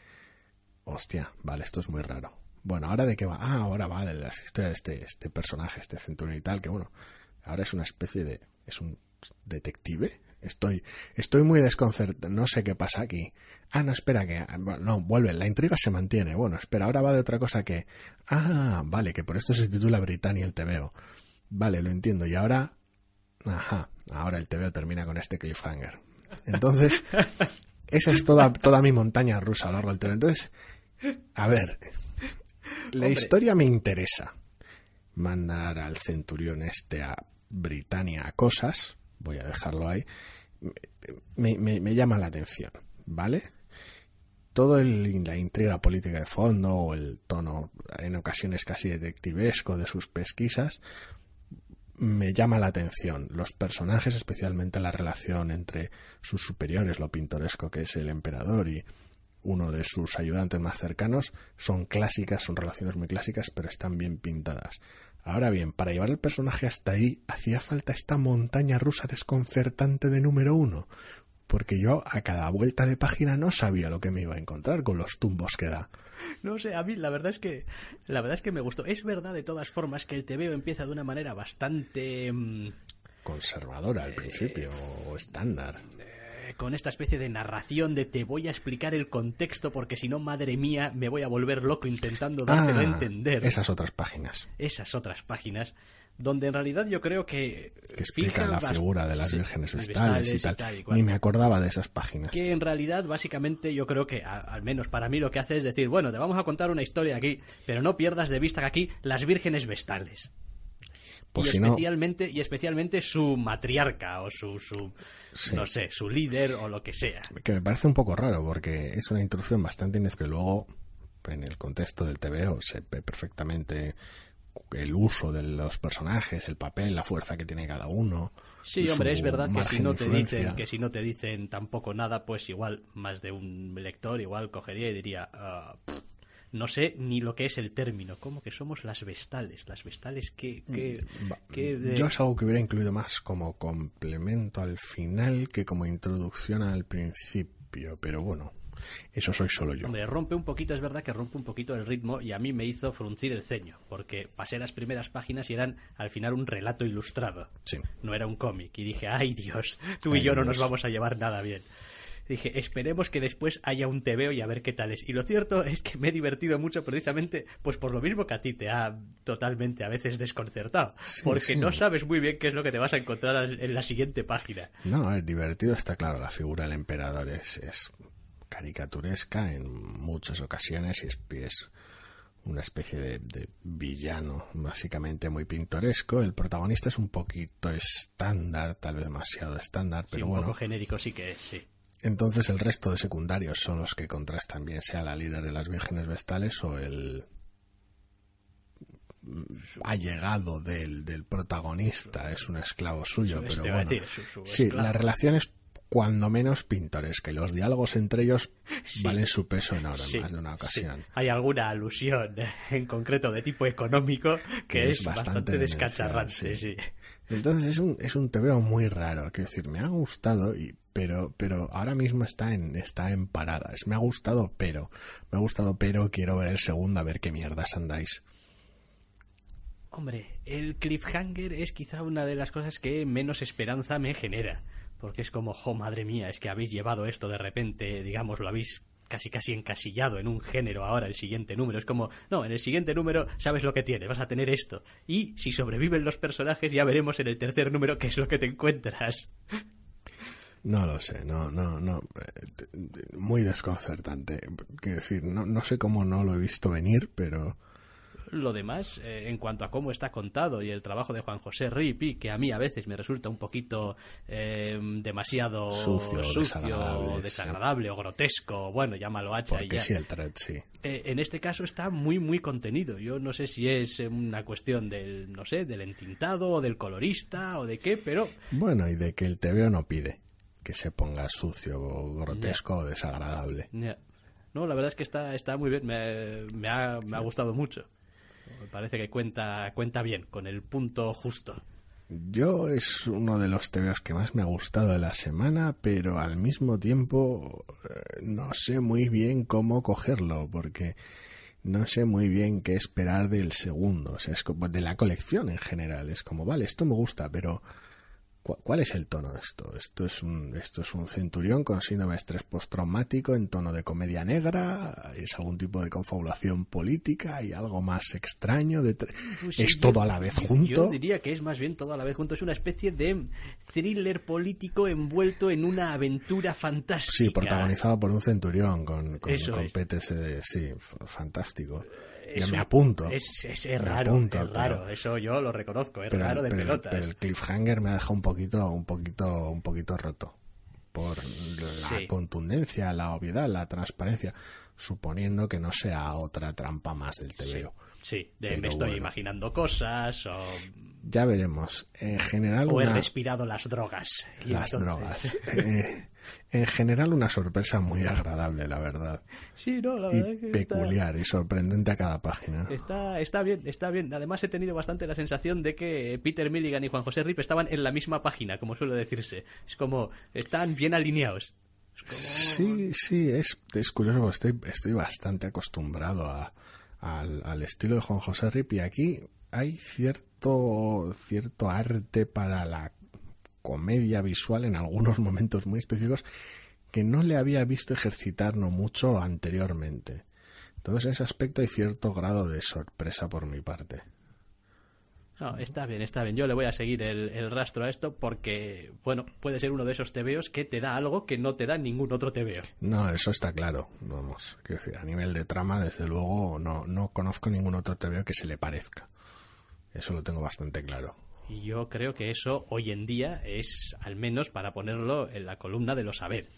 [SPEAKER 2] Hostia, vale, esto es muy raro. Bueno, ¿ahora de qué va? Ah, ahora va de la historia de este, este personaje, este centurión y tal, que bueno, ahora es una especie de... es un detective. Estoy, estoy muy desconcertado. No sé qué pasa aquí. Ah, no, espera que. No, vuelve. La intriga se mantiene. Bueno, espera, ahora va de otra cosa que. Ah, vale, que por esto se titula Britannia el TVO. Vale, lo entiendo. Y ahora. Ajá, ahora el TVO termina con este cliffhanger. Entonces, esa es toda, toda mi montaña rusa a lo largo del TVO. Entonces, a ver. La historia me interesa. Mandar al centurión este a Britannia a cosas voy a dejarlo ahí, me, me, llama la atención, ¿vale? Todo el, la intriga política de fondo o el tono en ocasiones casi detectivesco de sus pesquisas me llama la atención. Los personajes, especialmente la relación entre sus superiores, lo pintoresco que es el emperador y uno de sus ayudantes más cercanos, son clásicas, son relaciones muy clásicas, pero están bien pintadas. Ahora bien, para llevar el personaje hasta ahí hacía falta esta montaña rusa desconcertante de número uno, porque yo a cada vuelta de página no sabía lo que me iba a encontrar con los tumbos que da.
[SPEAKER 1] No sé, a mí la verdad es que la verdad es que me gustó. Es verdad de todas formas que el TVO empieza de una manera bastante mm,
[SPEAKER 2] conservadora al principio o estándar
[SPEAKER 1] con esta especie de narración de te voy a explicar el contexto porque si no, madre mía, me voy a volver loco intentando dártelo a ah, entender.
[SPEAKER 2] Esas otras páginas.
[SPEAKER 1] Esas otras páginas donde en realidad yo creo que,
[SPEAKER 2] que explica la figura de las vírgenes vestales, y tal. Ni me acordaba de esas páginas.
[SPEAKER 1] Que en realidad, básicamente, yo creo que, al menos para mí, lo que hace es decir, bueno, te vamos a contar una historia aquí, pero no pierdas de vista que aquí las vírgenes vestales. Pues y, especialmente, y especialmente su matriarca o su, su no sé, su líder o lo que sea.
[SPEAKER 2] Que me parece un poco raro porque es una introducción bastante que luego en el contexto del TVO se ve perfectamente el uso de los personajes, el papel, la fuerza que tiene cada uno.
[SPEAKER 1] Sí, hombre, es verdad que si no te dicen que si no te dicen tampoco nada, pues igual más de un lector igual cogería y diría, ah, no sé ni lo que es el término. ¿Cómo que somos las vestales? Las vestales que...
[SPEAKER 2] Mm, yo es algo que hubiera incluido más como complemento al final que como introducción al principio, pero bueno. Eso soy solo yo.
[SPEAKER 1] Hombre, rompe un poquito, es verdad que rompe un poquito el ritmo y a mí me hizo fruncir el ceño, porque pasé las primeras páginas y eran al final un relato ilustrado.
[SPEAKER 2] Sí.
[SPEAKER 1] No era un cómic. Y dije, ay Dios, tú y yo no nos vamos a llevar nada bien dije, esperemos que después haya un TVO y a ver qué tal es. Y lo cierto es que me he divertido mucho precisamente, pues por lo mismo que a ti te ha totalmente a veces desconcertado, porque no sabes muy bien qué es lo que te vas a encontrar en la siguiente página.
[SPEAKER 2] No, es divertido, está claro, la figura del emperador es, caricaturesca en muchas ocasiones y es, una especie de, villano, básicamente muy pintoresco. El protagonista es un poquito estándar, tal vez demasiado estándar, pero
[SPEAKER 1] un
[SPEAKER 2] poco
[SPEAKER 1] genérico sí que es, sí.
[SPEAKER 2] Entonces el resto de secundarios son los que contrastan bien sea la líder de las vírgenes vestales o el allegado del, del protagonista, es un esclavo suyo, pero bueno. sí, la relación es cuando menos pintoresca y los diálogos entre ellos valen su peso enorme más de una ocasión.
[SPEAKER 1] Hay alguna alusión en concreto de tipo económico que, es, bastante, descacharrante, sí.
[SPEAKER 2] Entonces es un, es un tebeo muy raro, quiero decir, me ha gustado y pero, pero ahora mismo está en, está en paradas. Me ha gustado, pero, me ha gustado, pero quiero ver el segundo a ver qué mierdas andáis.
[SPEAKER 1] Hombre, el cliffhanger es quizá una de las cosas que menos esperanza me genera. Porque es como, jo, madre mía, es que habéis llevado esto de repente, digamos, lo habéis casi casi encasillado en un género ahora el siguiente número. Es como, no, en el siguiente número sabes lo que tiene, vas a tener esto. Y si sobreviven los personajes ya veremos en el tercer número qué es lo que te encuentras.
[SPEAKER 2] No lo sé, no, no, no. Muy desconcertante. Quiero decir, no, no sé cómo no lo he visto venir, pero.
[SPEAKER 1] Lo demás, eh, en cuanto a cómo está contado y el trabajo de Juan José Ripi, que a mí a veces me resulta un poquito eh, demasiado
[SPEAKER 2] sucio,
[SPEAKER 1] desagradable, o grotesco, bueno, llámalo hacha
[SPEAKER 2] y ya. sí, el thread, sí.
[SPEAKER 1] Eh, en este caso está muy, muy contenido. Yo no sé si es una cuestión del, no sé, del entintado o del colorista o de qué, pero...
[SPEAKER 2] Bueno, y de que el TVO no pide que se ponga sucio, grotesco o desagradable.
[SPEAKER 1] No, la verdad es que está, está muy bien, me, me, ha, me ha gustado mucho. Me parece que cuenta, cuenta bien, con el punto justo.
[SPEAKER 2] Yo es uno de los TVOs que más me ha gustado de la semana, pero al mismo tiempo eh, no sé muy bien cómo cogerlo, porque no sé muy bien qué esperar del segundo, o sea, es como de la colección en general. Es como, vale, esto me gusta, pero ¿Cuál es el tono de esto? Esto es un, esto es un centurión con síndrome de estrés postraumático en tono de comedia negra, es algún tipo de confabulación política y algo más extraño. De pues es todo a la vez junto.
[SPEAKER 1] Yo diría que es más bien todo a la vez junto. Es una especie de thriller político envuelto en una aventura fantástica.
[SPEAKER 2] Sí, protagonizado por un centurión con, con, con PTSD. Sí, fantástico yo me apunto.
[SPEAKER 1] Es, es, raro, es raro, eso yo lo reconozco, es raro de pelotas.
[SPEAKER 2] Pero el cliffhanger me ha dejado un poquito, un poquito, un poquito roto por la contundencia, la obviedad, la transparencia, suponiendo que no sea otra trampa más del TVO.
[SPEAKER 1] Sí, de me estoy imaginando cosas o...
[SPEAKER 2] Ya veremos. En general...
[SPEAKER 1] O he respirado las drogas.
[SPEAKER 2] las drogas. Eh, en general una sorpresa muy agradable, la verdad.
[SPEAKER 1] Sí, no, la verdad
[SPEAKER 2] y que peculiar y sorprendente a cada página.
[SPEAKER 1] Está, está bien, está bien. Además he tenido bastante la sensación de que Peter Milligan y Juan José Rip estaban en la misma página, como suele decirse. Es como, están bien alineados.
[SPEAKER 2] Sí, sí, es, es curioso, estoy, estoy bastante acostumbrado a, al, al estilo de Juan José Rip y aquí hay cierto, cierto arte para la comedia visual en algunos momentos muy específicos que no le había visto ejercitar no mucho anteriormente. Entonces en ese aspecto hay cierto grado de sorpresa por mi parte.
[SPEAKER 1] No, está bien, está bien. Yo le voy a seguir el, rastro a esto porque, bueno, puede ser uno de esos tebeos que te da algo que no te da ningún otro tebeo.
[SPEAKER 2] No, eso está claro. Vamos, quiero decir, a nivel de trama, desde luego, no, no conozco ningún otro tebeo que se le parezca. Eso lo tengo bastante claro.
[SPEAKER 1] Y yo creo que eso hoy en día es al menos para ponerlo en la columna de los saber.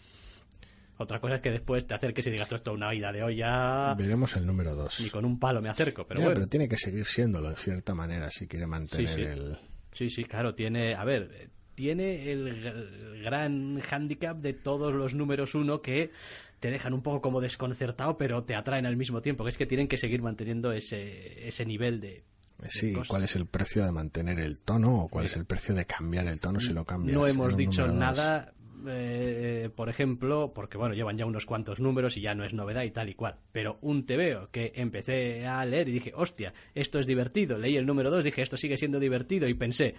[SPEAKER 1] Otra cosa es que después te acerques y digas esto una vida de olla.
[SPEAKER 2] Veremos el número 2.
[SPEAKER 1] Ni con un palo me acerco, pero bueno.
[SPEAKER 2] Pero tiene que seguir siéndolo en cierta manera si quiere mantener
[SPEAKER 1] sí, sí.
[SPEAKER 2] el.
[SPEAKER 1] Sí, sí, claro, tiene. A ver, tiene el gran hándicap de todos los números uno que te dejan un poco como desconcertado, pero te atraen al mismo tiempo, que es que tienen que seguir manteniendo ese, ese nivel de,
[SPEAKER 2] Sí, ¿cuál es el precio de mantener el tono o cuál es el precio de cambiar el tono si lo cambias?
[SPEAKER 1] No hemos dicho nada, eh, por ejemplo, porque bueno, llevan ya unos cuantos números y ya no es novedad y tal y cual. Pero un TVO que empecé a leer y dije, hostia, esto es divertido. Leí el número 2, dije, esto sigue siendo divertido y pensé,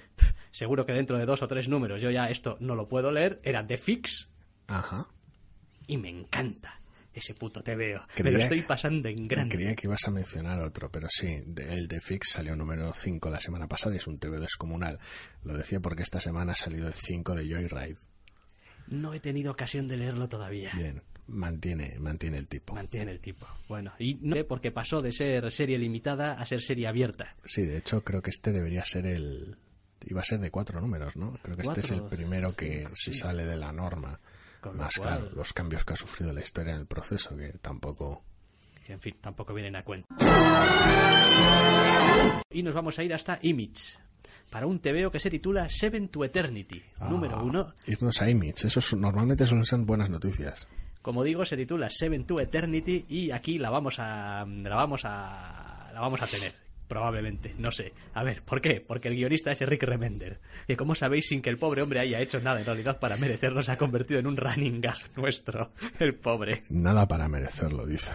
[SPEAKER 1] seguro que dentro de dos o tres números yo ya esto no lo puedo leer. Era The Fix.
[SPEAKER 2] Ajá.
[SPEAKER 1] Y me encanta ese puto te veo. me lo estoy pasando en grande.
[SPEAKER 2] Creía que ibas a mencionar otro, pero sí, el de Fix salió número 5 la semana pasada y es un TV descomunal. Lo decía porque esta semana ha salido el 5 de Joyride.
[SPEAKER 1] No he tenido ocasión de leerlo todavía.
[SPEAKER 2] Bien, mantiene, mantiene el tipo.
[SPEAKER 1] Mantiene el tipo. Bueno, y no sé porque pasó de ser serie limitada a ser serie abierta.
[SPEAKER 2] Sí, de hecho creo que este debería ser el... Iba a ser de cuatro números, ¿no? Creo que este es el primero que se sale de la norma más claro, los cambios que ha sufrido la historia en el proceso, que tampoco...
[SPEAKER 1] en fin, tampoco vienen a cuenta. Y nos vamos a ir hasta Image, para un TVO que se titula Seven to Eternity, ah, número uno.
[SPEAKER 2] Irnos a Image, eso normalmente suelen ser buenas noticias.
[SPEAKER 1] Como digo, se titula Seven to Eternity y aquí la vamos a la vamos a la vamos a tener probablemente, no sé. A ver, ¿por qué? Porque el guionista es Rick Remender, que como sabéis, sin que el pobre hombre haya hecho nada en realidad para merecerlo, se ha convertido en un running gag nuestro, el pobre.
[SPEAKER 2] Nada para merecerlo, dice.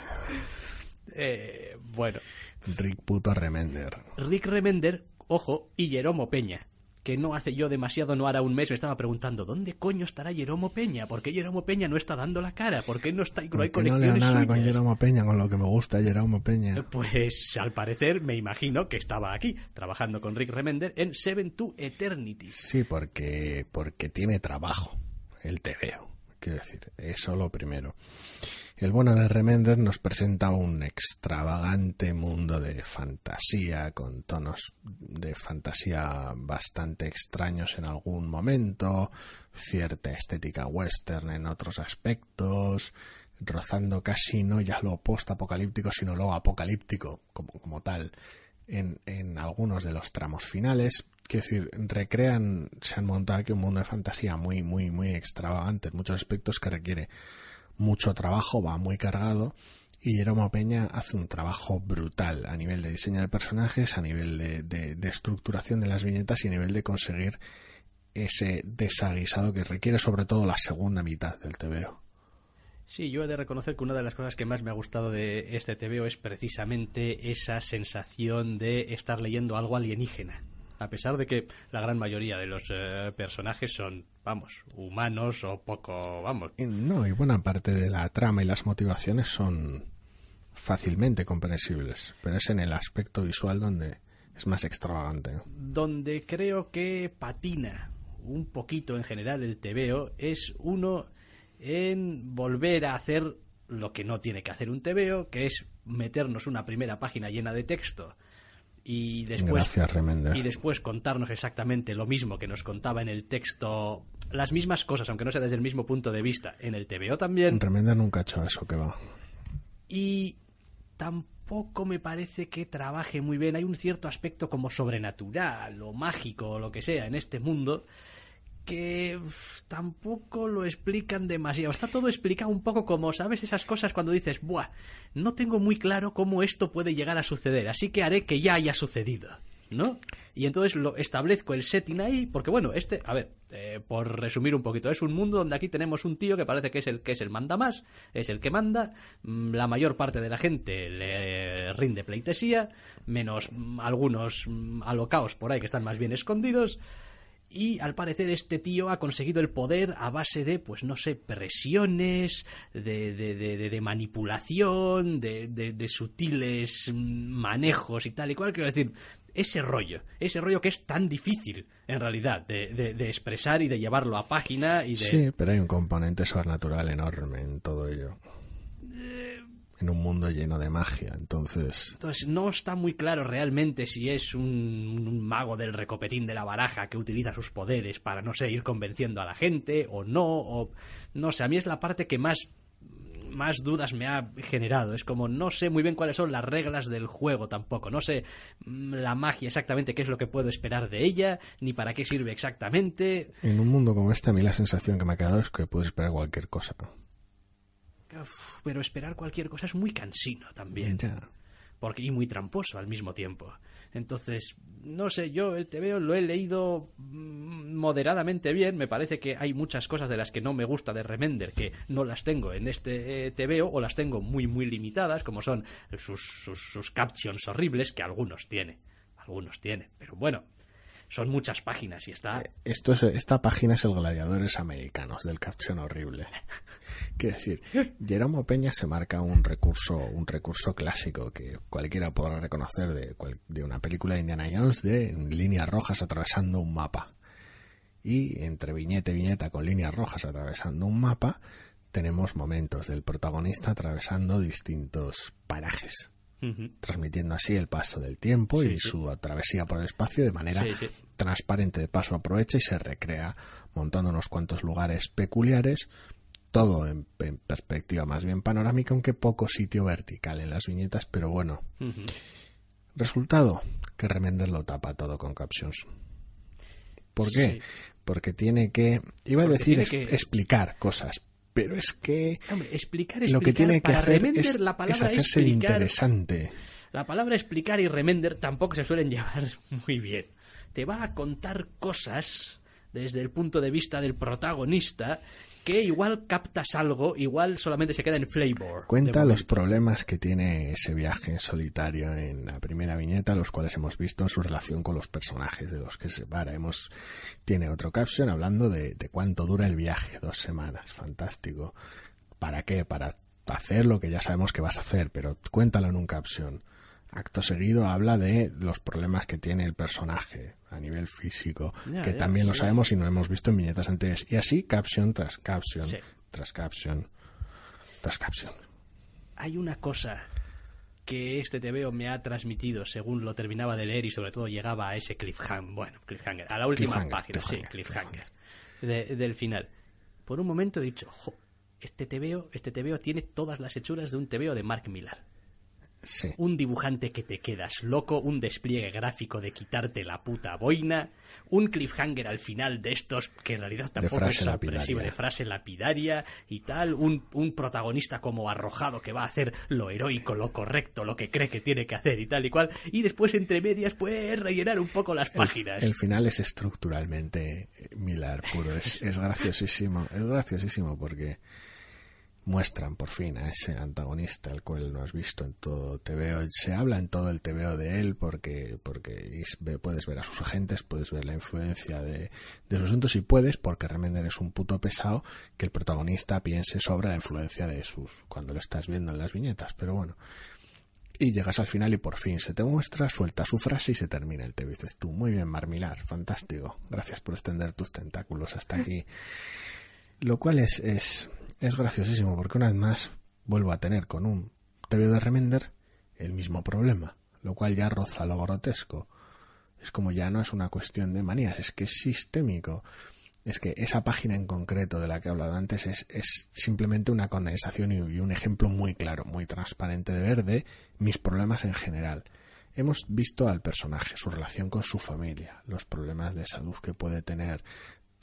[SPEAKER 1] Eh, bueno.
[SPEAKER 2] Rick puto Remender.
[SPEAKER 1] Rick Remender, ojo, y Jeromo Peña, que no hace yo demasiado, no hará un mes, me estaba preguntando, ¿dónde coño estará Jeromo Peña? ¿Por qué Jeromo Peña no está dando la cara? ¿Por qué no está no hay conexiones
[SPEAKER 2] no nada con Jeromo Peña, con lo que me gusta Jeromo Peña?
[SPEAKER 1] Pues al parecer me imagino que estaba aquí, trabajando con Rick Remender en Seven to Eternity.
[SPEAKER 2] Sí, porque, porque tiene trabajo, el te veo, quiero decir, eso lo primero. El bueno de Remender nos presenta un extravagante mundo de fantasía, con tonos de fantasía bastante extraños en algún momento, cierta estética western en otros aspectos, rozando casi no ya lo post-apocalíptico, sino lo apocalíptico como, como tal en, en algunos de los tramos finales. Quiero decir, recrean, se han montado aquí un mundo de fantasía muy, muy, muy extravagante en muchos aspectos que requiere mucho trabajo, va muy cargado Y Jerome Peña hace un trabajo brutal a nivel de diseño de personajes, a nivel de, de estructuración de las viñetas y a nivel de conseguir ese desaguisado que requiere sobre todo la segunda mitad del TVO.
[SPEAKER 1] Sí, yo he de reconocer que una de las cosas que más me ha gustado de este TVO es precisamente esa sensación de estar leyendo algo alienígena. A pesar de que la gran mayoría de los eh, personajes son, vamos, humanos o poco, vamos.
[SPEAKER 2] No, y buena parte de la trama y las motivaciones son fácilmente comprensibles, pero es en el aspecto visual donde es más extravagante.
[SPEAKER 1] Donde creo que patina un poquito en general el TVO es uno en volver a hacer lo que no tiene que hacer un TVO, que es meternos una primera página llena de texto y después y después contarnos exactamente lo mismo que nos contaba en el texto las mismas cosas aunque no sea desde el mismo punto de vista en el TVO también.
[SPEAKER 2] Remender nunca ha hecho eso que va.
[SPEAKER 1] Y tampoco me parece que trabaje muy bien. Hay un cierto aspecto como sobrenatural o mágico o lo que sea en este mundo que tampoco lo explican demasiado. Está todo explicado un poco como, ¿sabes? Esas cosas cuando dices, buah, no tengo muy claro cómo esto puede llegar a suceder, así que haré que ya haya sucedido, ¿no? Y entonces lo establezco el setting ahí, porque bueno, este, a ver, eh, por resumir un poquito, es un mundo donde aquí tenemos un tío que parece que es el que es el manda más, es el que manda, mm, la mayor parte de la gente le rinde pleitesía, menos mm, algunos mm, alocaos por ahí que están más bien escondidos y al parecer este tío ha conseguido el poder a base de, pues no sé, presiones, de, de, de, manipulación, de, sutiles manejos y tal y cual. Quiero decir, ese rollo, ese rollo que es tan difícil en realidad de, expresar y de llevarlo a página y de...
[SPEAKER 2] Sí, pero hay un componente sobrenatural enorme en todo ello en un mundo lleno de magia. Entonces.
[SPEAKER 1] Entonces no está muy claro realmente si es un, mago del recopetín de la baraja que utiliza sus poderes para, no sé, ir convenciendo a la gente o no. O no sé, a mí es la parte que más más dudas me ha generado. Es como no sé muy bien cuáles son las reglas del juego tampoco. No sé mm, la magia exactamente qué es lo que puedo esperar de ella, ni para qué sirve exactamente.
[SPEAKER 2] En un mundo como este, a mí la sensación que me ha quedado es que puedo esperar cualquier cosa
[SPEAKER 1] pero esperar cualquier cosa es muy cansino también. Porque, y muy tramposo al mismo tiempo. Entonces, no sé, yo el TVO lo he leído mm, moderadamente bien. Me parece que hay muchas cosas de las que no me gusta de Remender que no las tengo en este eh, TVO o las tengo muy, muy limitadas, como son sus, sus, sus captions horribles, que algunos tiene. Algunos tiene. Pero bueno, son muchas páginas y está... Eh,
[SPEAKER 2] esto es, esta página es el Gladiadores Americanos del caption horrible. Quiero decir, Jerome Peña se marca un recurso, un recurso clásico que cualquiera podrá reconocer de, de una película de Indiana Jones de líneas rojas atravesando un mapa. Y entre viñeta y viñeta con líneas rojas atravesando un mapa, tenemos momentos del protagonista atravesando distintos parajes transmitiendo así el paso del tiempo y su travesía por el espacio de manera transparente. De paso aprovecha y se recrea montando unos cuantos lugares peculiares, todo en, perspectiva más bien panorámica, aunque poco sitio vertical en las viñetas, pero bueno. Resultado, que Remender lo tapa todo con captions. ¿Por qué? Porque tiene que, iba a decir, explicar cosas, pero es que
[SPEAKER 1] explicar, explicar, lo que tiene que hacer es, la palabra
[SPEAKER 2] hacerse interesante.
[SPEAKER 1] La palabra explicar y remender tampoco se suelen llevar muy bien. Te va a contar cosas desde el punto de vista del protagonista que igual captas algo, igual solamente se queda en flavor.
[SPEAKER 2] Cuenta los problemas que tiene ese viaje solitario en la primera viñeta, los cuales hemos visto en su relación con los personajes de los que se separa. Hemos, tiene otro caption hablando de, de cuánto dura el viaje, dos semanas, fantástico. ¿Para qué? Para hacer lo que ya sabemos que vas a hacer, pero cuéntalo en un caption. Acto seguido habla de los problemas que tiene el personaje a nivel físico, que también lo sabemos y no hemos visto en viñetas anteriores. Y así, caption tras caption, tras caption, tras caption.
[SPEAKER 1] Hay una cosa que este TVO me ha transmitido según lo terminaba de leer y sobre todo llegaba a ese cliffhanger, bueno, cliffhanger, a la última página, sí, cliffhanger, del final. Por un momento he dicho, este TVO, este TVO tiene todas las hechuras de un TVO de Mark Millar
[SPEAKER 2] Sí.
[SPEAKER 1] un dibujante que te quedas loco, un despliegue gráfico de quitarte la puta boina, un cliffhanger al final de estos que en realidad tampoco es sorpresivo, de frase lapidaria y tal, un, un protagonista como arrojado que va a hacer lo heroico, lo correcto, lo que cree que tiene que hacer y tal y cual, y después entre medias pues rellenar un poco las páginas.
[SPEAKER 2] El final es estructuralmente Miller puro, es, es graciosísimo, es graciosísimo porque muestran por fin a ese antagonista al cual no has visto en todo TVO. Se habla en todo el TVO de él porque, porque puedes ver a sus agentes, puedes ver la influencia de, de sus asuntos y puedes, porque Remender es un puto pesado, que el protagonista piense sobre la influencia de sus, cuando lo estás viendo en las viñetas. Pero bueno, y llegas al final y por fin se te muestra, suelta su frase y se termina el te dices tú, muy bien Marmilar, fantástico, gracias por extender tus tentáculos hasta aquí. Lo cual es, es, es graciosísimo porque una vez más vuelvo a tener con un TV de Remender el mismo problema, lo cual ya roza lo grotesco. Es como ya no es una cuestión de manías, es que es sistémico. Es que esa página en concreto de la que he hablado antes es, es simplemente una condensación y, y un ejemplo muy claro, muy transparente de ver de mis problemas en general. Hemos visto al personaje, su relación con su familia, los problemas de salud que puede tener,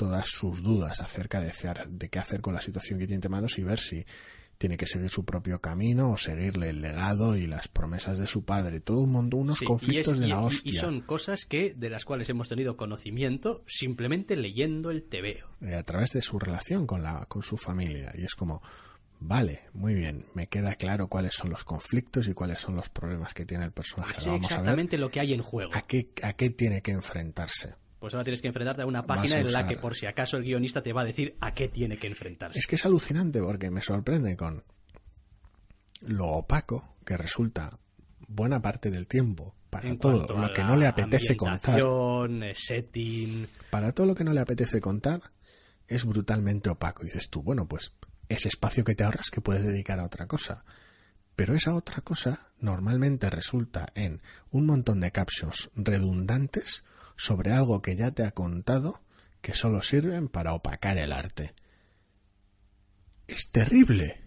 [SPEAKER 2] todas sus dudas acerca de, qué hacer con la situación que tiene entre manos y ver si tiene que seguir su propio camino o seguirle el legado y las promesas de su padre. Todo un mundo, unos
[SPEAKER 1] Sí,
[SPEAKER 2] conflictos
[SPEAKER 1] es-
[SPEAKER 2] de
[SPEAKER 1] y-
[SPEAKER 2] la
[SPEAKER 1] y-
[SPEAKER 2] hostia.
[SPEAKER 1] Y son cosas que de las cuales hemos tenido conocimiento simplemente leyendo el TVO.
[SPEAKER 2] eh, a través de su relación con la con su familia y es como vale muy bien me queda claro cuáles son los conflictos y cuáles son los problemas que tiene el personaje
[SPEAKER 1] Sé
[SPEAKER 2] vamos a ver
[SPEAKER 1] exactamente lo que hay en juego.
[SPEAKER 2] a qué a qué tiene que enfrentarse
[SPEAKER 1] Pues ahora tienes que enfrentarte a una página
[SPEAKER 2] a
[SPEAKER 1] en la que por si acaso el guionista te va a decir a qué tiene que enfrentarse.
[SPEAKER 2] es que es alucinante porque me sorprende con lo opaco que resulta buena parte del tiempo para
[SPEAKER 1] en
[SPEAKER 2] todo lo que no le apetece contar
[SPEAKER 1] eh, setting,
[SPEAKER 2] para todo lo que no le apetece contar es brutalmente opaco. Y dices tú, bueno, pues ese espacio que te ahorras que puedes dedicar a otra cosa. Pero esa otra cosa normalmente resulta en un montón de captions redundantes sobre algo que ya te ha contado que solo sirven para opacar el arte. Es terrible.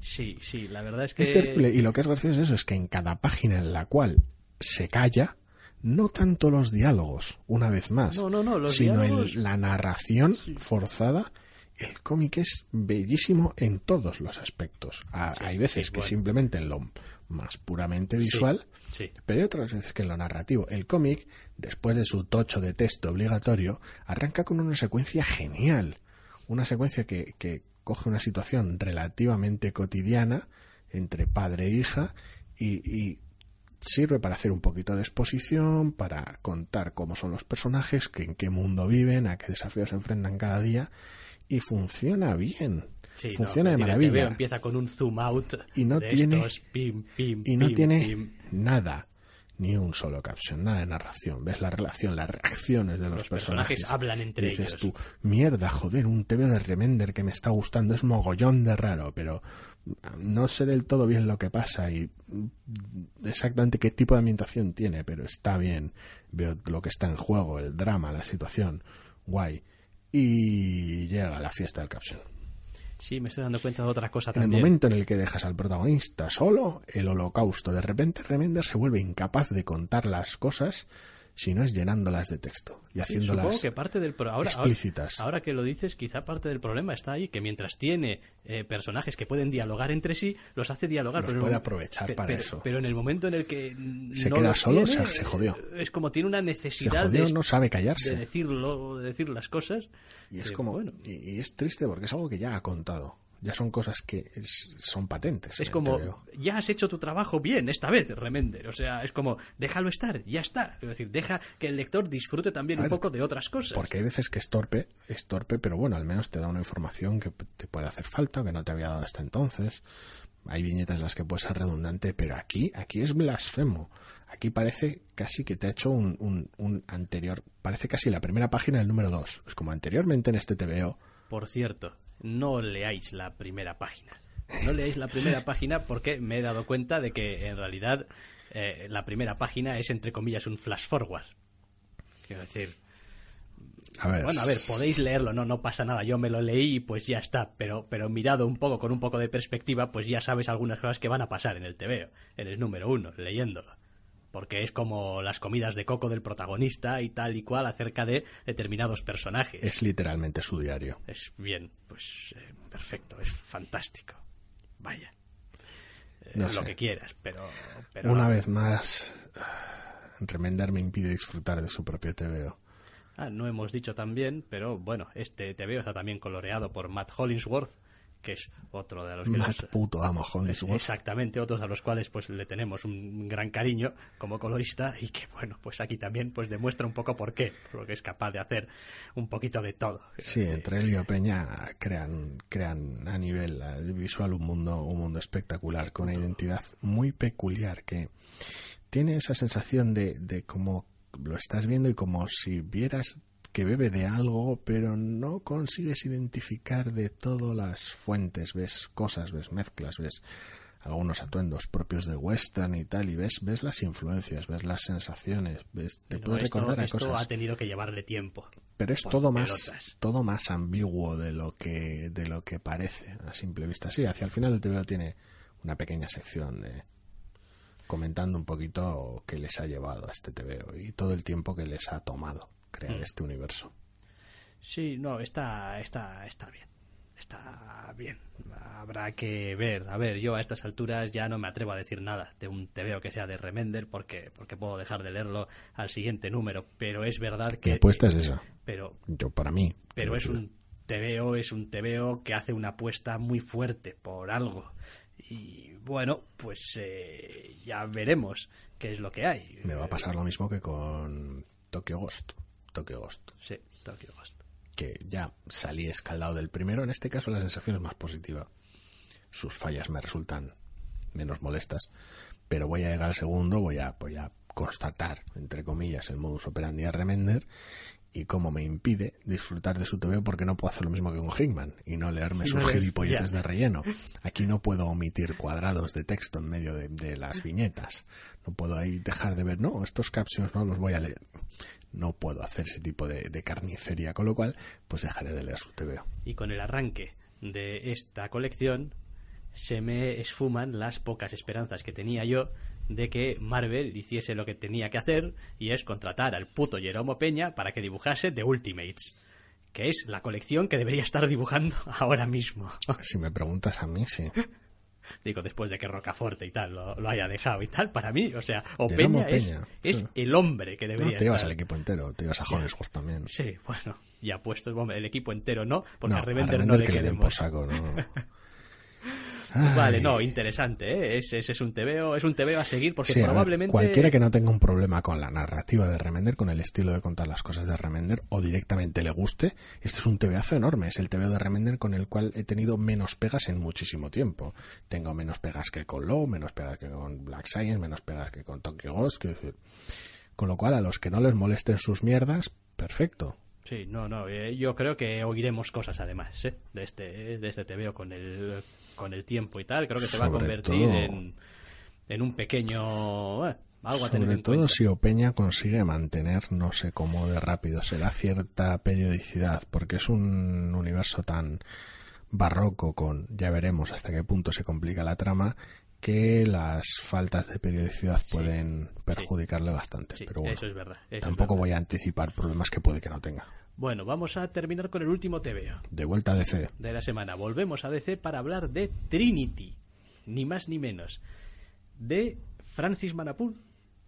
[SPEAKER 1] Sí, sí, la verdad es que
[SPEAKER 2] Es terrible. Y lo que es gracioso es eso, es que en cada página en la cual se calla, no tanto los diálogos, una vez más,
[SPEAKER 1] No, no, no, los
[SPEAKER 2] sino el- la narración forzada. El cómic es bellísimo en todos los aspectos. Ah,
[SPEAKER 1] Sí,
[SPEAKER 2] hay veces
[SPEAKER 1] sí,
[SPEAKER 2] que
[SPEAKER 1] bueno.
[SPEAKER 2] simplemente en lo más puramente visual,
[SPEAKER 1] sí.
[SPEAKER 2] pero hay otras veces que en lo narrativo. El cómic, después de su tocho de texto obligatorio, arranca con una secuencia genial. Una secuencia que, que coge una situación relativamente cotidiana entre padre e hija y, y sirve para hacer un poquito de exposición, para contar cómo son los personajes, que en qué mundo viven, a qué desafíos se enfrentan cada día y funciona bien.
[SPEAKER 1] Sí, no,
[SPEAKER 2] funciona de maravilla
[SPEAKER 1] empieza con un zoom out
[SPEAKER 2] Y no
[SPEAKER 1] de
[SPEAKER 2] tiene-
[SPEAKER 1] estos pim, pim,
[SPEAKER 2] y no
[SPEAKER 1] pim,
[SPEAKER 2] tiene nada, ni un solo caption, nada de narración. Ves la relación, las reacciones de los,
[SPEAKER 1] Los personajes hablan entre
[SPEAKER 2] Y dices
[SPEAKER 1] ellos.
[SPEAKER 2] tú, mierda, joder, un TV de Remender que me está gustando es mogollón de raro, pero no sé del todo bien lo que pasa y exactamente qué tipo de ambientación tiene, pero está bien. Veo lo que está en juego, el drama, la situación, guay. Y llega la fiesta del caption.
[SPEAKER 1] Sí, me estoy dando cuenta de otra cosa
[SPEAKER 2] En el
[SPEAKER 1] también.
[SPEAKER 2] momento en el que dejas al protagonista solo, el holocausto, de repente Remender se vuelve incapaz de contar las cosas si no es llenándolas de texto y
[SPEAKER 1] Sí,
[SPEAKER 2] haciéndolas
[SPEAKER 1] Supongo que parte del pro- ahora,
[SPEAKER 2] explícitas.
[SPEAKER 1] Ahora, ahora que lo dices, quizá parte del problema está ahí, que mientras tiene eh, personajes que pueden dialogar entre sí, los hace dialogar.
[SPEAKER 2] Los
[SPEAKER 1] pero
[SPEAKER 2] puede
[SPEAKER 1] el-
[SPEAKER 2] aprovechar para
[SPEAKER 1] pero-
[SPEAKER 2] eso.
[SPEAKER 1] Pero en el momento en el que
[SPEAKER 2] Se
[SPEAKER 1] no
[SPEAKER 2] queda solo,
[SPEAKER 1] tiene,
[SPEAKER 2] se- se jodió.
[SPEAKER 1] Es como tiene una
[SPEAKER 2] se
[SPEAKER 1] necesidad
[SPEAKER 2] jodió,
[SPEAKER 1] de,
[SPEAKER 2] no sabe callarse.
[SPEAKER 1] de decirlo, de decir las cosas.
[SPEAKER 2] Y es como
[SPEAKER 1] bueno,
[SPEAKER 2] y, y es triste porque es algo que ya ha contado. Ya son cosas que es- son patentes. en
[SPEAKER 1] Es
[SPEAKER 2] el
[SPEAKER 1] como, ya has hecho tu trabajo bien esta vez, Remender. O sea, es como, déjalo estar, ya está. Es decir, deja que el lector disfrute también un poco de otras cosas.
[SPEAKER 2] Porque hay veces que es torpe, es torpe, pero bueno, al menos te da una información que te puede hacer falta, que no te había dado hasta entonces. Hay viñetas en las que puede ser redundante, pero aquí, aquí es blasfemo. Aquí parece casi que te ha hecho un, un, un anterior, parece casi la primera página del número 2. Es como anteriormente en este TVO.
[SPEAKER 1] Por cierto, no leáis la primera página. No leáis la primera página porque me he dado cuenta de que en realidad eh, la primera página es entre comillas un flash forward. Quiero decir,
[SPEAKER 2] A ver.
[SPEAKER 1] Bueno, a ver, podéis leerlo, no, no pasa nada. Yo me lo leí y pues ya está. Pero, pero mirado un poco, con un poco de perspectiva, pues ya sabes algunas cosas que van a pasar en el TVO, en el número uno, leyéndolo. Porque es como las comidas de coco del protagonista y tal y cual acerca de determinados personajes.
[SPEAKER 2] Es literalmente su diario.
[SPEAKER 1] Es bien, pues eh, perfecto, es fantástico. Vaya. Eh,
[SPEAKER 2] No
[SPEAKER 1] lo
[SPEAKER 2] sé.
[SPEAKER 1] que quieras, pero. pero
[SPEAKER 2] Una vez más, Remender me impide disfrutar de su propio TVO.
[SPEAKER 1] Ah, no hemos dicho también, pero bueno, este TVO está también coloreado por Matt Hollingsworth, que es otro de los que
[SPEAKER 2] Más
[SPEAKER 1] nos-
[SPEAKER 2] puto amo.
[SPEAKER 1] Exactamente, otros a los cuales pues le tenemos un gran cariño como colorista y que bueno, pues aquí también pues demuestra un poco por qué, porque es capaz de hacer un poquito de todo.
[SPEAKER 2] Sí, entre él y Opeña crean, crean a nivel visual un mundo, un mundo espectacular, con una identidad muy peculiar que tiene esa sensación de, de como lo estás viendo y como si vieras que bebe de algo, pero no consigues identificar de todas las fuentes, ves cosas, ves mezclas, ves algunos atuendos propios de western y tal, y ves, ves las influencias, ves las sensaciones, ves, te
[SPEAKER 1] Pero
[SPEAKER 2] puedes
[SPEAKER 1] esto,
[SPEAKER 2] recordar a
[SPEAKER 1] esto
[SPEAKER 2] cosas.
[SPEAKER 1] ha tenido que llevarle tiempo.
[SPEAKER 2] Pero es todo más, todo más ambiguo de lo que, de lo que parece a simple vista. Sí, hacia el final el TVO tiene una pequeña sección de comentando un poquito qué les ha llevado a este TVO y todo el tiempo que les ha tomado crear
[SPEAKER 1] Mm.
[SPEAKER 2] este universo.
[SPEAKER 1] Sí, no, está, está, está bien. Está bien. Habrá que ver. A ver, yo a estas alturas ya no me atrevo a decir nada de un TVO que sea de Remender porque, porque puedo dejar de leerlo al siguiente número. Pero es verdad que.
[SPEAKER 2] apuesta es esa.
[SPEAKER 1] Pero,
[SPEAKER 2] Yo para mí.
[SPEAKER 1] pero es un TVO, es un TVO que hace una apuesta muy fuerte por algo. Y bueno, pues eh, ya veremos qué es lo que hay.
[SPEAKER 2] Me va a pasar lo mismo que con Tokyo Ghost. Tokyo Ghost.
[SPEAKER 1] Sí, Tokyo Ghost.
[SPEAKER 2] que ya salí escaldado del primero. En este caso la sensación es más positiva. Sus fallas me resultan menos molestas. Pero voy a llegar al segundo, voy a, voy a constatar, entre comillas, el modus operandi de Remender y cómo me impide disfrutar de su TVO porque no puedo hacer lo mismo que con Hickman y no leerme sus
[SPEAKER 1] no
[SPEAKER 2] gilipolleces de relleno. Aquí no puedo omitir cuadrados de texto en medio de, de las viñetas. No puedo ahí dejar de ver, no, estos captions no los voy a leer. No puedo hacer ese tipo de, de carnicería, con lo cual, pues dejaré de leer su TVO.
[SPEAKER 1] y con el arranque de esta colección se me esfuman las pocas esperanzas que tenía yo de que Marvel hiciese lo que tenía que hacer y es contratar al puto Jeromo Peña para que dibujase The Ultimates, que es la colección que debería estar dibujando ahora mismo.
[SPEAKER 2] Si me preguntas a mí, sí.
[SPEAKER 1] Digo, después de que Rocaforte y tal lo, lo haya dejado y tal, para mí, o sea, o
[SPEAKER 2] Jeromo
[SPEAKER 1] Peña, es,
[SPEAKER 2] Peña,
[SPEAKER 1] es
[SPEAKER 2] sí.
[SPEAKER 1] el hombre que
[SPEAKER 2] No,
[SPEAKER 1] debería
[SPEAKER 2] te llevas
[SPEAKER 1] estar.
[SPEAKER 2] al equipo entero, te llevas a Hollingsworth también.
[SPEAKER 1] Sí, bueno, ya puestos, bueno, el equipo entero no, porque
[SPEAKER 2] no,
[SPEAKER 1] a Remender
[SPEAKER 2] Remender
[SPEAKER 1] no le
[SPEAKER 2] que le den
[SPEAKER 1] queremos.
[SPEAKER 2] por saco, ¿no?
[SPEAKER 1] Vale, no, interesante, ¿eh? Ese, ese es un TVO, es un TVO a seguir porque
[SPEAKER 2] Sí, a ver,
[SPEAKER 1] probablemente...
[SPEAKER 2] cualquiera que no tenga un problema con la narrativa de Remender, con el estilo de contar las cosas de Remender, o directamente le guste, este es un TVazo enorme. Es el TVO de Remender con el cual he tenido menos pegas en muchísimo tiempo. Tengo menos pegas que con Low, menos pegas que con Black Science, menos pegas que con Tokyo Ghost. quiero decir. Con lo cual, a los que no les molesten sus mierdas, perfecto.
[SPEAKER 1] Sí, no, no, eh, yo creo que oiremos cosas además, ¿eh? De este, de este TVO con el, con el tiempo y tal, creo que se va a convertir
[SPEAKER 2] todo-
[SPEAKER 1] en, en un pequeño... eh, algo a tener
[SPEAKER 2] Sobre
[SPEAKER 1] en
[SPEAKER 2] todo
[SPEAKER 1] cuenta.
[SPEAKER 2] si Opeña consigue mantener, no sé cómo de rápido, será cierta periodicidad, porque es un universo tan barroco con, ya veremos hasta qué punto se complica la trama, que las faltas de periodicidad pueden perjudicarle bastante.
[SPEAKER 1] Sí,
[SPEAKER 2] Pero bueno,
[SPEAKER 1] eso es verdad. eso es
[SPEAKER 2] tampoco
[SPEAKER 1] verdad.
[SPEAKER 2] voy a anticipar problemas que puede que no tenga.
[SPEAKER 1] Bueno, vamos a terminar con el último TVO
[SPEAKER 2] De vuelta a DC.
[SPEAKER 1] de la semana. Volvemos a DC para hablar de Trinity, ni más ni menos, de Francis Manapul,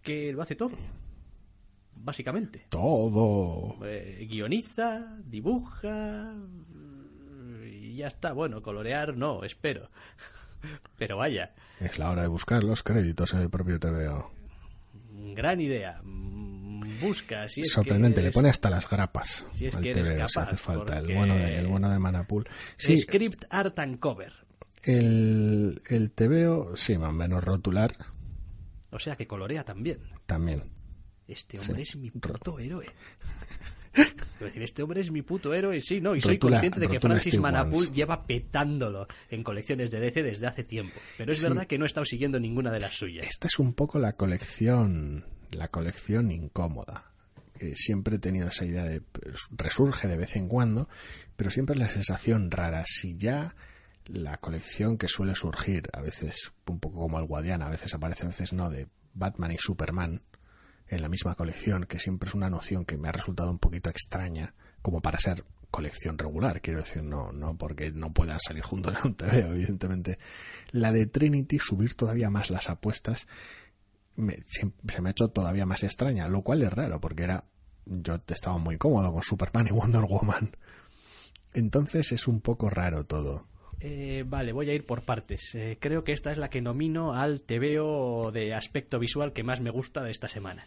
[SPEAKER 1] que lo hace todo, básicamente.
[SPEAKER 2] Todo.
[SPEAKER 1] Eh, guioniza, dibuja y ya está. Bueno, colorear no, espero. Pero vaya,
[SPEAKER 2] Es la hora de buscar los créditos en el propio TVO.
[SPEAKER 1] gran idea. Busca, si es
[SPEAKER 2] Sorprendente,
[SPEAKER 1] que
[SPEAKER 2] le pone hasta las grapas
[SPEAKER 1] si es
[SPEAKER 2] al
[SPEAKER 1] que eres
[SPEAKER 2] TVO si hace falta. El bueno, de, el bueno de Manapul. Sí,
[SPEAKER 1] Script Art and Cover.
[SPEAKER 2] El, el TVO, sí, más o menos rotular,
[SPEAKER 1] O sea que colorea también.
[SPEAKER 2] también.
[SPEAKER 1] Este hombre
[SPEAKER 2] Sí.
[SPEAKER 1] es mi puto héroe. Es decir, este hombre es mi puto héroe, sí, ¿no? Y soy
[SPEAKER 2] Rotula-
[SPEAKER 1] consciente de que Francis Manapul lleva petándolo en colecciones de DC desde hace tiempo. Pero es
[SPEAKER 2] Sí.
[SPEAKER 1] verdad que no he estado siguiendo ninguna de las suyas.
[SPEAKER 2] Esta es un poco la colección, la colección incómoda. siempre he tenido esa idea de pues, resurge de vez en cuando, pero siempre es la sensación rara. Si ya la colección que suele surgir, a veces un poco como el Guadiana, a veces aparece, a veces no, de Batman y Superman en la misma colección, que siempre es una noción que me ha resultado un poquito extraña, como para ser colección regular, quiero decir, no, no porque no puedan salir juntos en un TV, evidentemente. La de Trinity, subir todavía más las apuestas, se me ha hecho todavía más extraña, lo cual es raro, porque era yo estaba muy cómodo con Superman y Wonder Woman. Entonces es un poco raro todo.
[SPEAKER 1] Eh, vale, voy a ir por partes. Eh, creo que esta es la que nomino al TVO de aspecto visual que más me gusta de esta semana.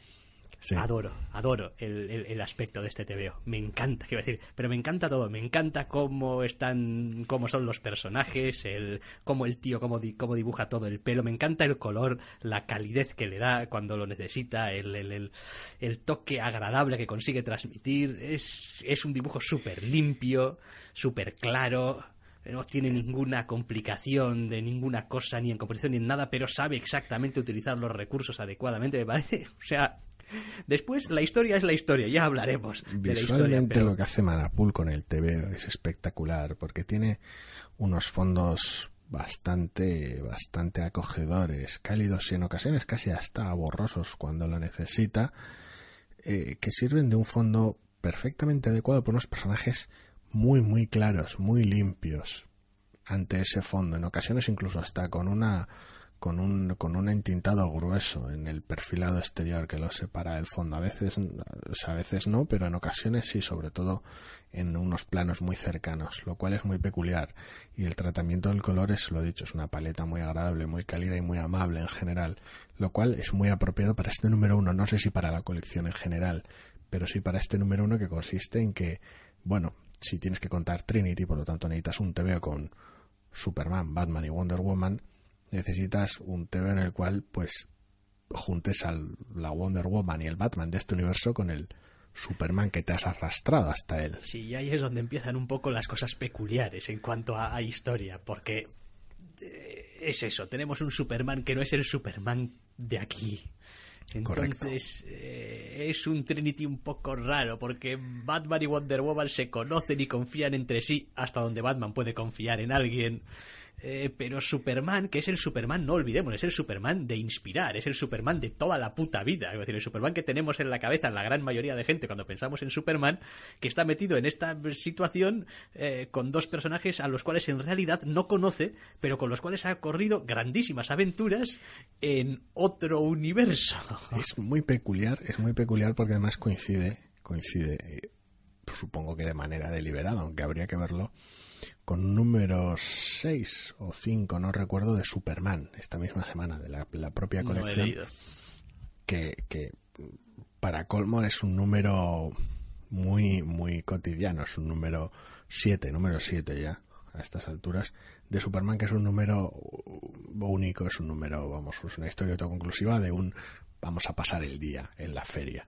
[SPEAKER 1] Adoro, adoro el, aspecto de este TVO. Me encanta, quiero decir, pero me encanta todo. Me encanta cómo están, cómo son los personajes, el, cómo el tío, cómo, cómo dibuja todo el pelo. Me encanta el color, la calidez que le da cuando lo necesita, el, el, el toque agradable que consigue transmitir. Es, es un dibujo súper limpio, súper claro no tiene ninguna complicación de ninguna cosa, ni en composición ni en nada, pero sabe exactamente utilizar los recursos adecuadamente, me parece. O sea, después la historia es la historia, ya hablaremos de la historia.
[SPEAKER 2] Pero... lo que hace Manapul con el TV es espectacular, porque tiene unos fondos bastante, bastante acogedores, cálidos y en ocasiones casi hasta borrosos cuando lo necesita, eh, que sirven de un fondo perfectamente adecuado por unos personajes muy, muy claros, muy limpios ante ese fondo. En ocasiones incluso hasta con una con un, con un entintado grueso en el perfilado exterior que lo separa del fondo. A veces, a veces no, pero en ocasiones sí, sobre todo en unos planos muy cercanos, lo cual es muy peculiar. Y el tratamiento del color es, lo dicho, es una paleta muy agradable, muy cálida y muy amable en general, lo cual es muy apropiado para este número uno. No sé si para la colección en general, pero sí para este número uno que consiste en que, bueno, si tienes que contar Trinity, por lo tanto necesitas un TV con Superman, Batman y Wonder Woman, necesitas un TV en el cual pues juntes a la Wonder Woman y el Batman de este universo con el Superman que te has arrastrado hasta él.
[SPEAKER 1] Sí, y ahí es donde empiezan un poco las cosas peculiares en cuanto a, historia, porque eh, es eso, tenemos un Superman que no es el Superman de aquí. Entonces eh, es un Trinity un poco raro porque Batman y Wonder Woman se conocen y confían entre sí hasta donde Batman puede confiar en alguien. Eh, pero Superman, que es el Superman, no olvidemos, es el Superman de inspirar, es el Superman de toda la puta vida. Es decir, el Superman que tenemos en la cabeza la gran mayoría de gente cuando pensamos en Superman, que está metido en esta situación eh, con dos personajes a los cuales en realidad no conoce, pero con los cuales ha corrido grandísimas aventuras en otro universo.
[SPEAKER 2] Es muy peculiar, es muy peculiar porque además coincide, coincide, eh, supongo que de manera deliberada, aunque habría que verlo con número 6 o 5, no recuerdo, de Superman, esta misma semana, de la, propia colección. que, que para colmo es un número muy, muy cotidiano, es un número 7, número 7 ya a estas alturas, de Superman, que es un número único, es un número, vamos, es una historia autoconclusiva de un vamos a pasar el día en la feria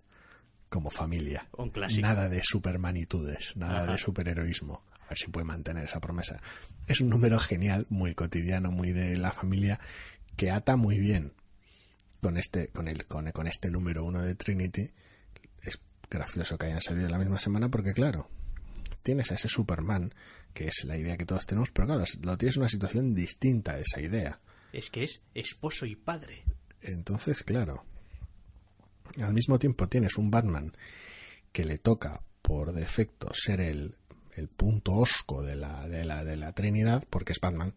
[SPEAKER 2] como familia.
[SPEAKER 1] Un clásico.
[SPEAKER 2] Nada de supermanitudes, nada de superheroísmo a ver si puede mantener esa promesa. Es un número genial, muy cotidiano, muy de la familia, que ata muy bien con este, con el, con, con este número uno de Trinity. Es gracioso que hayan salido la misma semana porque, claro, tienes a ese Superman, que es la idea que todos tenemos, pero claro, lo tienes en una situación distinta a esa idea.
[SPEAKER 1] Es que es esposo y padre.
[SPEAKER 2] Entonces, claro, al mismo tiempo tienes un Batman que le toca por defecto ser el el punto osco de la, de la, de la Trinidad, porque es Batman,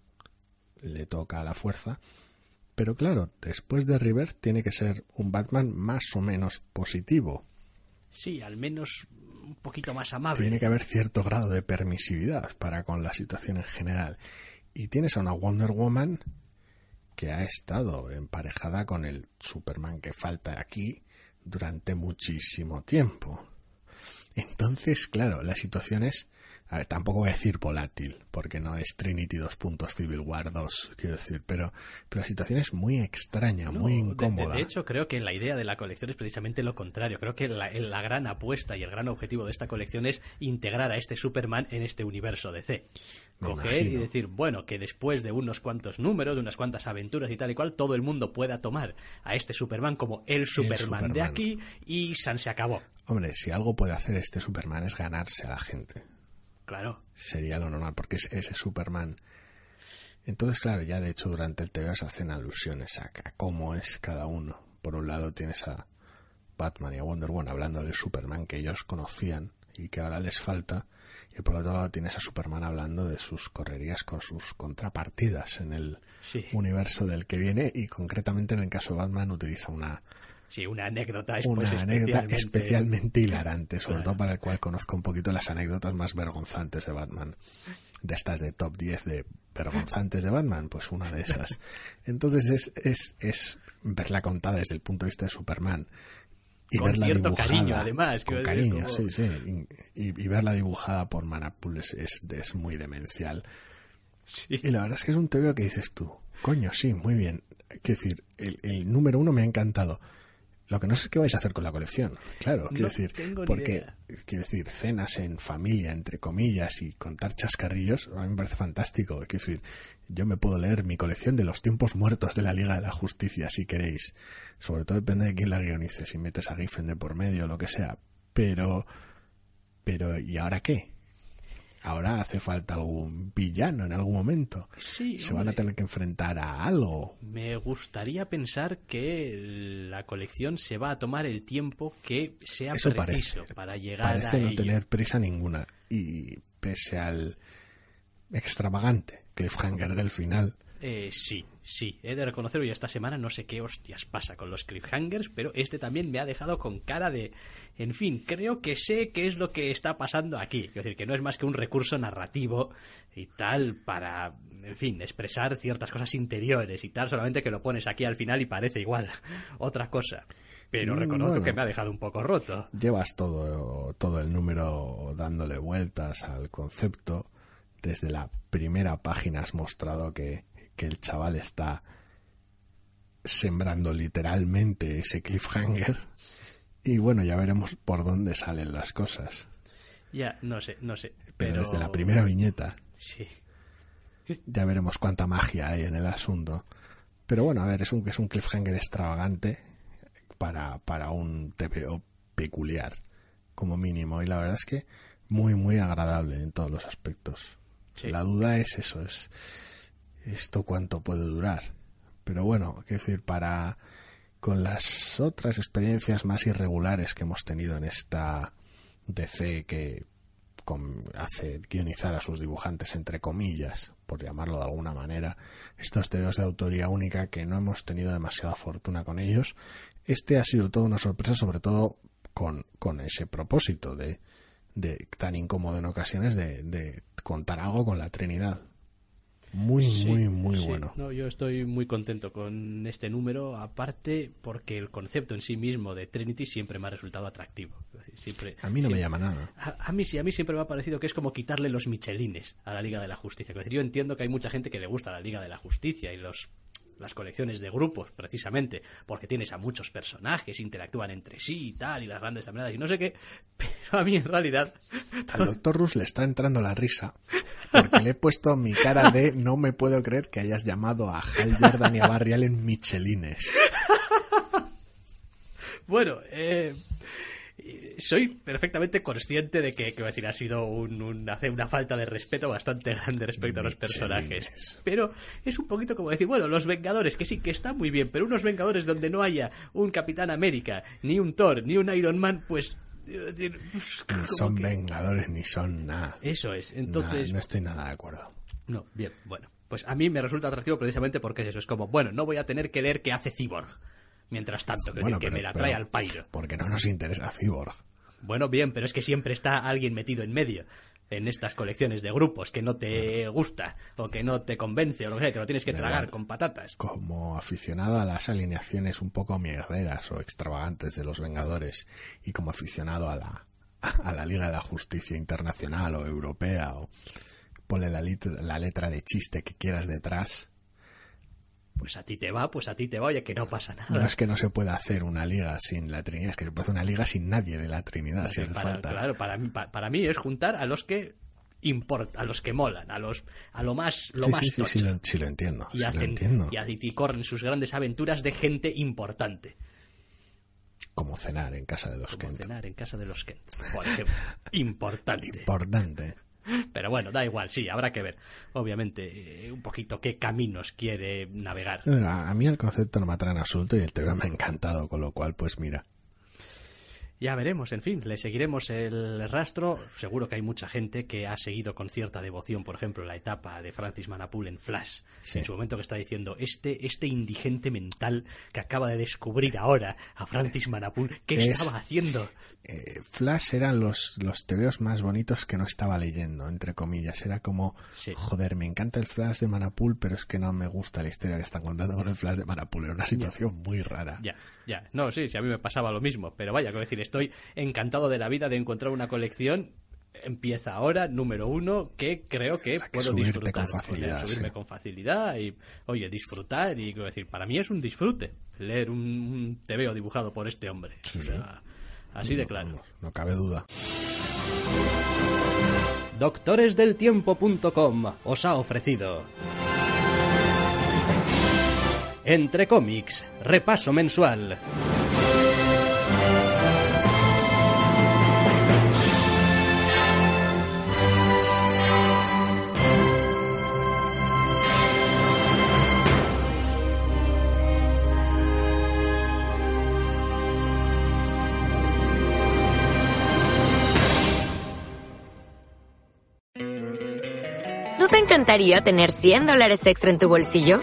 [SPEAKER 2] le toca a la fuerza. Pero claro, después de River tiene que ser un Batman más o menos positivo.
[SPEAKER 1] Sí, al menos un poquito más amable.
[SPEAKER 2] Tiene que haber cierto grado de permisividad para con la situación en general. Y tienes a una Wonder Woman que ha estado emparejada con el Superman que falta aquí durante muchísimo tiempo. Entonces, claro, la situación es a ver, tampoco voy a decir volátil, porque no es Trinity 2. Civil War 2, quiero decir, pero, pero la situación es muy extraña, muy incómoda.
[SPEAKER 1] De, hecho, creo que la idea de la colección es precisamente lo contrario. Creo que la, la, gran apuesta y el gran objetivo de esta colección es integrar a este Superman en este universo DC. Coger y decir, bueno, que después de unos cuantos números, de unas cuantas aventuras y tal y cual, todo el mundo pueda tomar a este Superman como el Superman, de aquí y San se acabó.
[SPEAKER 2] Hombre, si algo puede hacer este Superman es ganarse a la gente.
[SPEAKER 1] Claro.
[SPEAKER 2] Sería lo normal, porque es ese Superman. Entonces, claro, ya de hecho durante el TV se hacen alusiones a, a cómo es cada uno. Por un lado tienes a Batman y a Wonder Woman hablando del Superman que ellos conocían y que ahora les falta. Y por otro lado tienes a Superman hablando de sus correrías con sus contrapartidas en el
[SPEAKER 1] Sí.
[SPEAKER 2] universo del que viene y concretamente en el caso de Batman utiliza una,
[SPEAKER 1] Sí, una anécdota es
[SPEAKER 2] una
[SPEAKER 1] pues,
[SPEAKER 2] anécdota
[SPEAKER 1] especialmente...
[SPEAKER 2] especialmente hilarante, sobre
[SPEAKER 1] Claro.
[SPEAKER 2] todo para el cual conozco un poquito las anécdotas más vergonzantes de Batman. De estas de top 10 de vergonzantes de Batman, pues una de esas. Entonces es, es, es verla contada desde el punto de vista de Superman. Y
[SPEAKER 1] Con
[SPEAKER 2] verla
[SPEAKER 1] cierto
[SPEAKER 2] dibujada,
[SPEAKER 1] cariño, además,
[SPEAKER 2] Con cariño,
[SPEAKER 1] como-
[SPEAKER 2] sí, sí. Y, y verla dibujada por Manapul es, es, es muy demencial.
[SPEAKER 1] Sí.
[SPEAKER 2] Y la verdad es que es un TVO que dices tú, coño, sí, muy bien. Quiero decir, el, el número uno me ha encantado. Lo que no sé qué vais a hacer con la colección. Claro, quiero
[SPEAKER 1] No
[SPEAKER 2] decir,
[SPEAKER 1] tengo ni
[SPEAKER 2] porque,
[SPEAKER 1] idea.
[SPEAKER 2] quiero decir, cenas en familia, entre comillas, y contar chascarrillos, a mí me parece fantástico. Quiero decir, yo me puedo leer mi colección de los tiempos muertos de la Liga de la Justicia, si queréis. Sobre todo depende de quién la guionice, si metes a Giffen de por medio o lo que sea. Pero, pero, ¿y ahora qué? Ahora hace falta algún villano en algún momento.
[SPEAKER 1] Sí,
[SPEAKER 2] Se van a tener que enfrentar a algo.
[SPEAKER 1] Me gustaría pensar que la colección se va a tomar el tiempo que sea
[SPEAKER 2] Eso
[SPEAKER 1] preciso
[SPEAKER 2] parece.
[SPEAKER 1] para llegar
[SPEAKER 2] Parece
[SPEAKER 1] a
[SPEAKER 2] no
[SPEAKER 1] ello.
[SPEAKER 2] tener prisa ninguna. Y pese al extravagante cliffhanger del final,
[SPEAKER 1] Eh, sí, sí, he de reconocerlo y esta semana no sé qué hostias pasa con los cliffhangers, pero este también me ha dejado con cara de... En fin, creo que sé qué es lo que está pasando aquí. Es decir, que no es más que un recurso narrativo y tal para, en fin, expresar ciertas cosas interiores y tal, solamente que lo pones aquí al final y parece igual otra cosa. Pero
[SPEAKER 2] Mm,
[SPEAKER 1] reconozco
[SPEAKER 2] bueno.
[SPEAKER 1] que me ha dejado un poco roto.
[SPEAKER 2] llevas todo, todo el número dándole vueltas al concepto. Desde la primera página has mostrado que, que el chaval está sembrando literalmente ese cliffhanger. Y bueno, ya veremos por dónde salen las cosas.
[SPEAKER 1] Ya, no sé, no sé.
[SPEAKER 2] Pero,
[SPEAKER 1] Pero,
[SPEAKER 2] desde la primera viñeta
[SPEAKER 1] Sí.
[SPEAKER 2] ya veremos cuánta magia hay en el asunto. Pero bueno, a ver, es un, es un cliffhanger extravagante para, para un TPO peculiar, como mínimo. Y la verdad es que muy, muy agradable en todos los aspectos.
[SPEAKER 1] Sí.
[SPEAKER 2] La duda es eso, es esto cuánto puede durar. Pero bueno, quiero decir, para con las otras experiencias más irregulares que hemos tenido en esta DC que con- hace guionizar a sus dibujantes entre comillas, por llamarlo de alguna manera, estos tebeos de autoría única que no hemos tenido demasiada fortuna con ellos, este ha sido toda una sorpresa, sobre todo con, con ese propósito de, de tan incómodo en ocasiones de, de contar algo con la Trinidad. Muy,
[SPEAKER 1] Sí,
[SPEAKER 2] muy, muy
[SPEAKER 1] sí.
[SPEAKER 2] bueno.
[SPEAKER 1] No, yo estoy muy contento con este número, aparte porque el concepto en sí mismo de Trinity siempre me ha resultado atractivo. Siempre,
[SPEAKER 2] A mí no me
[SPEAKER 1] siempre-
[SPEAKER 2] llama nada.
[SPEAKER 1] A, a mí sí, a mí siempre me ha parecido que es como quitarle los michelines a la Liga de la Justicia. Es decir, yo entiendo que hay mucha gente que le gusta la Liga de la Justicia y los las colecciones de grupos, precisamente, porque tienes a muchos personajes, interactúan entre sí y tal, y las grandes amenazas y no sé qué, pero a mí en realidad
[SPEAKER 2] Al doctor Rus le está entrando la risa porque le he puesto mi cara de no me puedo creer que hayas llamado a Hal Jordan y a Barry Allen Michelines.
[SPEAKER 1] Bueno, eh, soy perfectamente consciente de que, que voy a decir, ha sido un, un- hace una falta de respeto bastante grande respecto a los personajes. Pero es un poquito como decir, bueno, los Vengadores, que sí, que están muy bien, pero unos Vengadores donde no haya un Capitán América, ni un Thor, ni un Iron Man, pues... eh, pues,
[SPEAKER 2] Ni son
[SPEAKER 1] que-
[SPEAKER 2] vengadores ni son nada.
[SPEAKER 1] Eso es, entonces...
[SPEAKER 2] no estoy nada de acuerdo.
[SPEAKER 1] No, bien, bueno. Pues a mí me resulta atractivo precisamente porque es eso. Es como, bueno, no voy a tener que leer qué hace Cyborg. Mientras tanto, que,
[SPEAKER 2] Bueno,
[SPEAKER 1] que
[SPEAKER 2] pero-
[SPEAKER 1] me la trae al pairo.
[SPEAKER 2] Porque no nos interesa Cyborg.
[SPEAKER 1] Bueno, bien, pero es que siempre está alguien metido en medio en estas colecciones de grupos que no te gusta o que no te convence o lo que sea, que lo tienes que tragar con patatas.
[SPEAKER 2] Como aficionado a las alineaciones un poco mierderas o extravagantes de los Vengadores y como aficionado a la, a la Liga de la Justicia Internacional o Europea o ponle la, la letra de chiste que quieras detrás,
[SPEAKER 1] Pues a ti te va, pues a ti te va, oye, que no pasa
[SPEAKER 2] no
[SPEAKER 1] nada.
[SPEAKER 2] es que no se pueda hacer una liga sin la Trinidad, es que se puede hacer una liga sin nadie de la Trinidad, si hace
[SPEAKER 1] para,
[SPEAKER 2] falta.
[SPEAKER 1] Claro, para mí, pa- para mí es juntar a los que importa, a los que molan, a los a lo más lo
[SPEAKER 2] Sí,
[SPEAKER 1] más
[SPEAKER 2] sí, sí, lo, sí lo entiendo.
[SPEAKER 1] y
[SPEAKER 2] sí lo
[SPEAKER 1] hacen
[SPEAKER 2] entiendo.
[SPEAKER 1] y, y corren sus grandes aventuras de gente importante.
[SPEAKER 2] como cenar en casa de los
[SPEAKER 1] Como
[SPEAKER 2] Kent.
[SPEAKER 1] cenar en casa de los Kent. Joder, qué importante.
[SPEAKER 2] Importante.
[SPEAKER 1] Pero bueno, da igual, sí, habrá que ver. Obviamente, eh, un poquito qué caminos quiere navegar.
[SPEAKER 2] A mí el concepto no me atrae en absoluto y el tema me ha encantado, con lo cual, pues mira.
[SPEAKER 1] Ya veremos, en fin, le seguiremos el rastro. Seguro que hay mucha gente que ha seguido con cierta devoción, por ejemplo, la etapa de Francis Manapul en Flash.
[SPEAKER 2] Sí.
[SPEAKER 1] En su momento que está diciendo, este, este indigente mental que acaba de descubrir ahora a Francis Manapul, ¿qué
[SPEAKER 2] Es-
[SPEAKER 1] estaba haciendo?
[SPEAKER 2] Eh, Flash eran los, los tebeos más bonitos que no estaba leyendo, entre comillas. Era como,
[SPEAKER 1] Sí.
[SPEAKER 2] joder, me encanta el Flash de Manapul, pero es que no me gusta la historia que están contando con el Flash de Manapul. Era una situación muy rara.
[SPEAKER 1] Ya, ya. No, sí, sí, a mí me pasaba lo mismo. Pero vaya, quiero decir, estoy encantado de la vida de encontrar una colección. Empieza ahora, número uno, que creo que
[SPEAKER 2] que
[SPEAKER 1] puedo disfrutar.
[SPEAKER 2] con facilidad,
[SPEAKER 1] Oye, subirme
[SPEAKER 2] sí.
[SPEAKER 1] con facilidad y, oye, disfrutar. Y quiero decir, para mí es un disfrute leer un, un TVO dibujado por este hombre. O sea, así de claro.
[SPEAKER 2] Vamos, no cabe duda.
[SPEAKER 1] Doctoresdeltiempo.com os ha ofrecido. Entre cómics, repaso mensual.
[SPEAKER 3] ¿No te encantaría tener 100 dólares extra en tu bolsillo?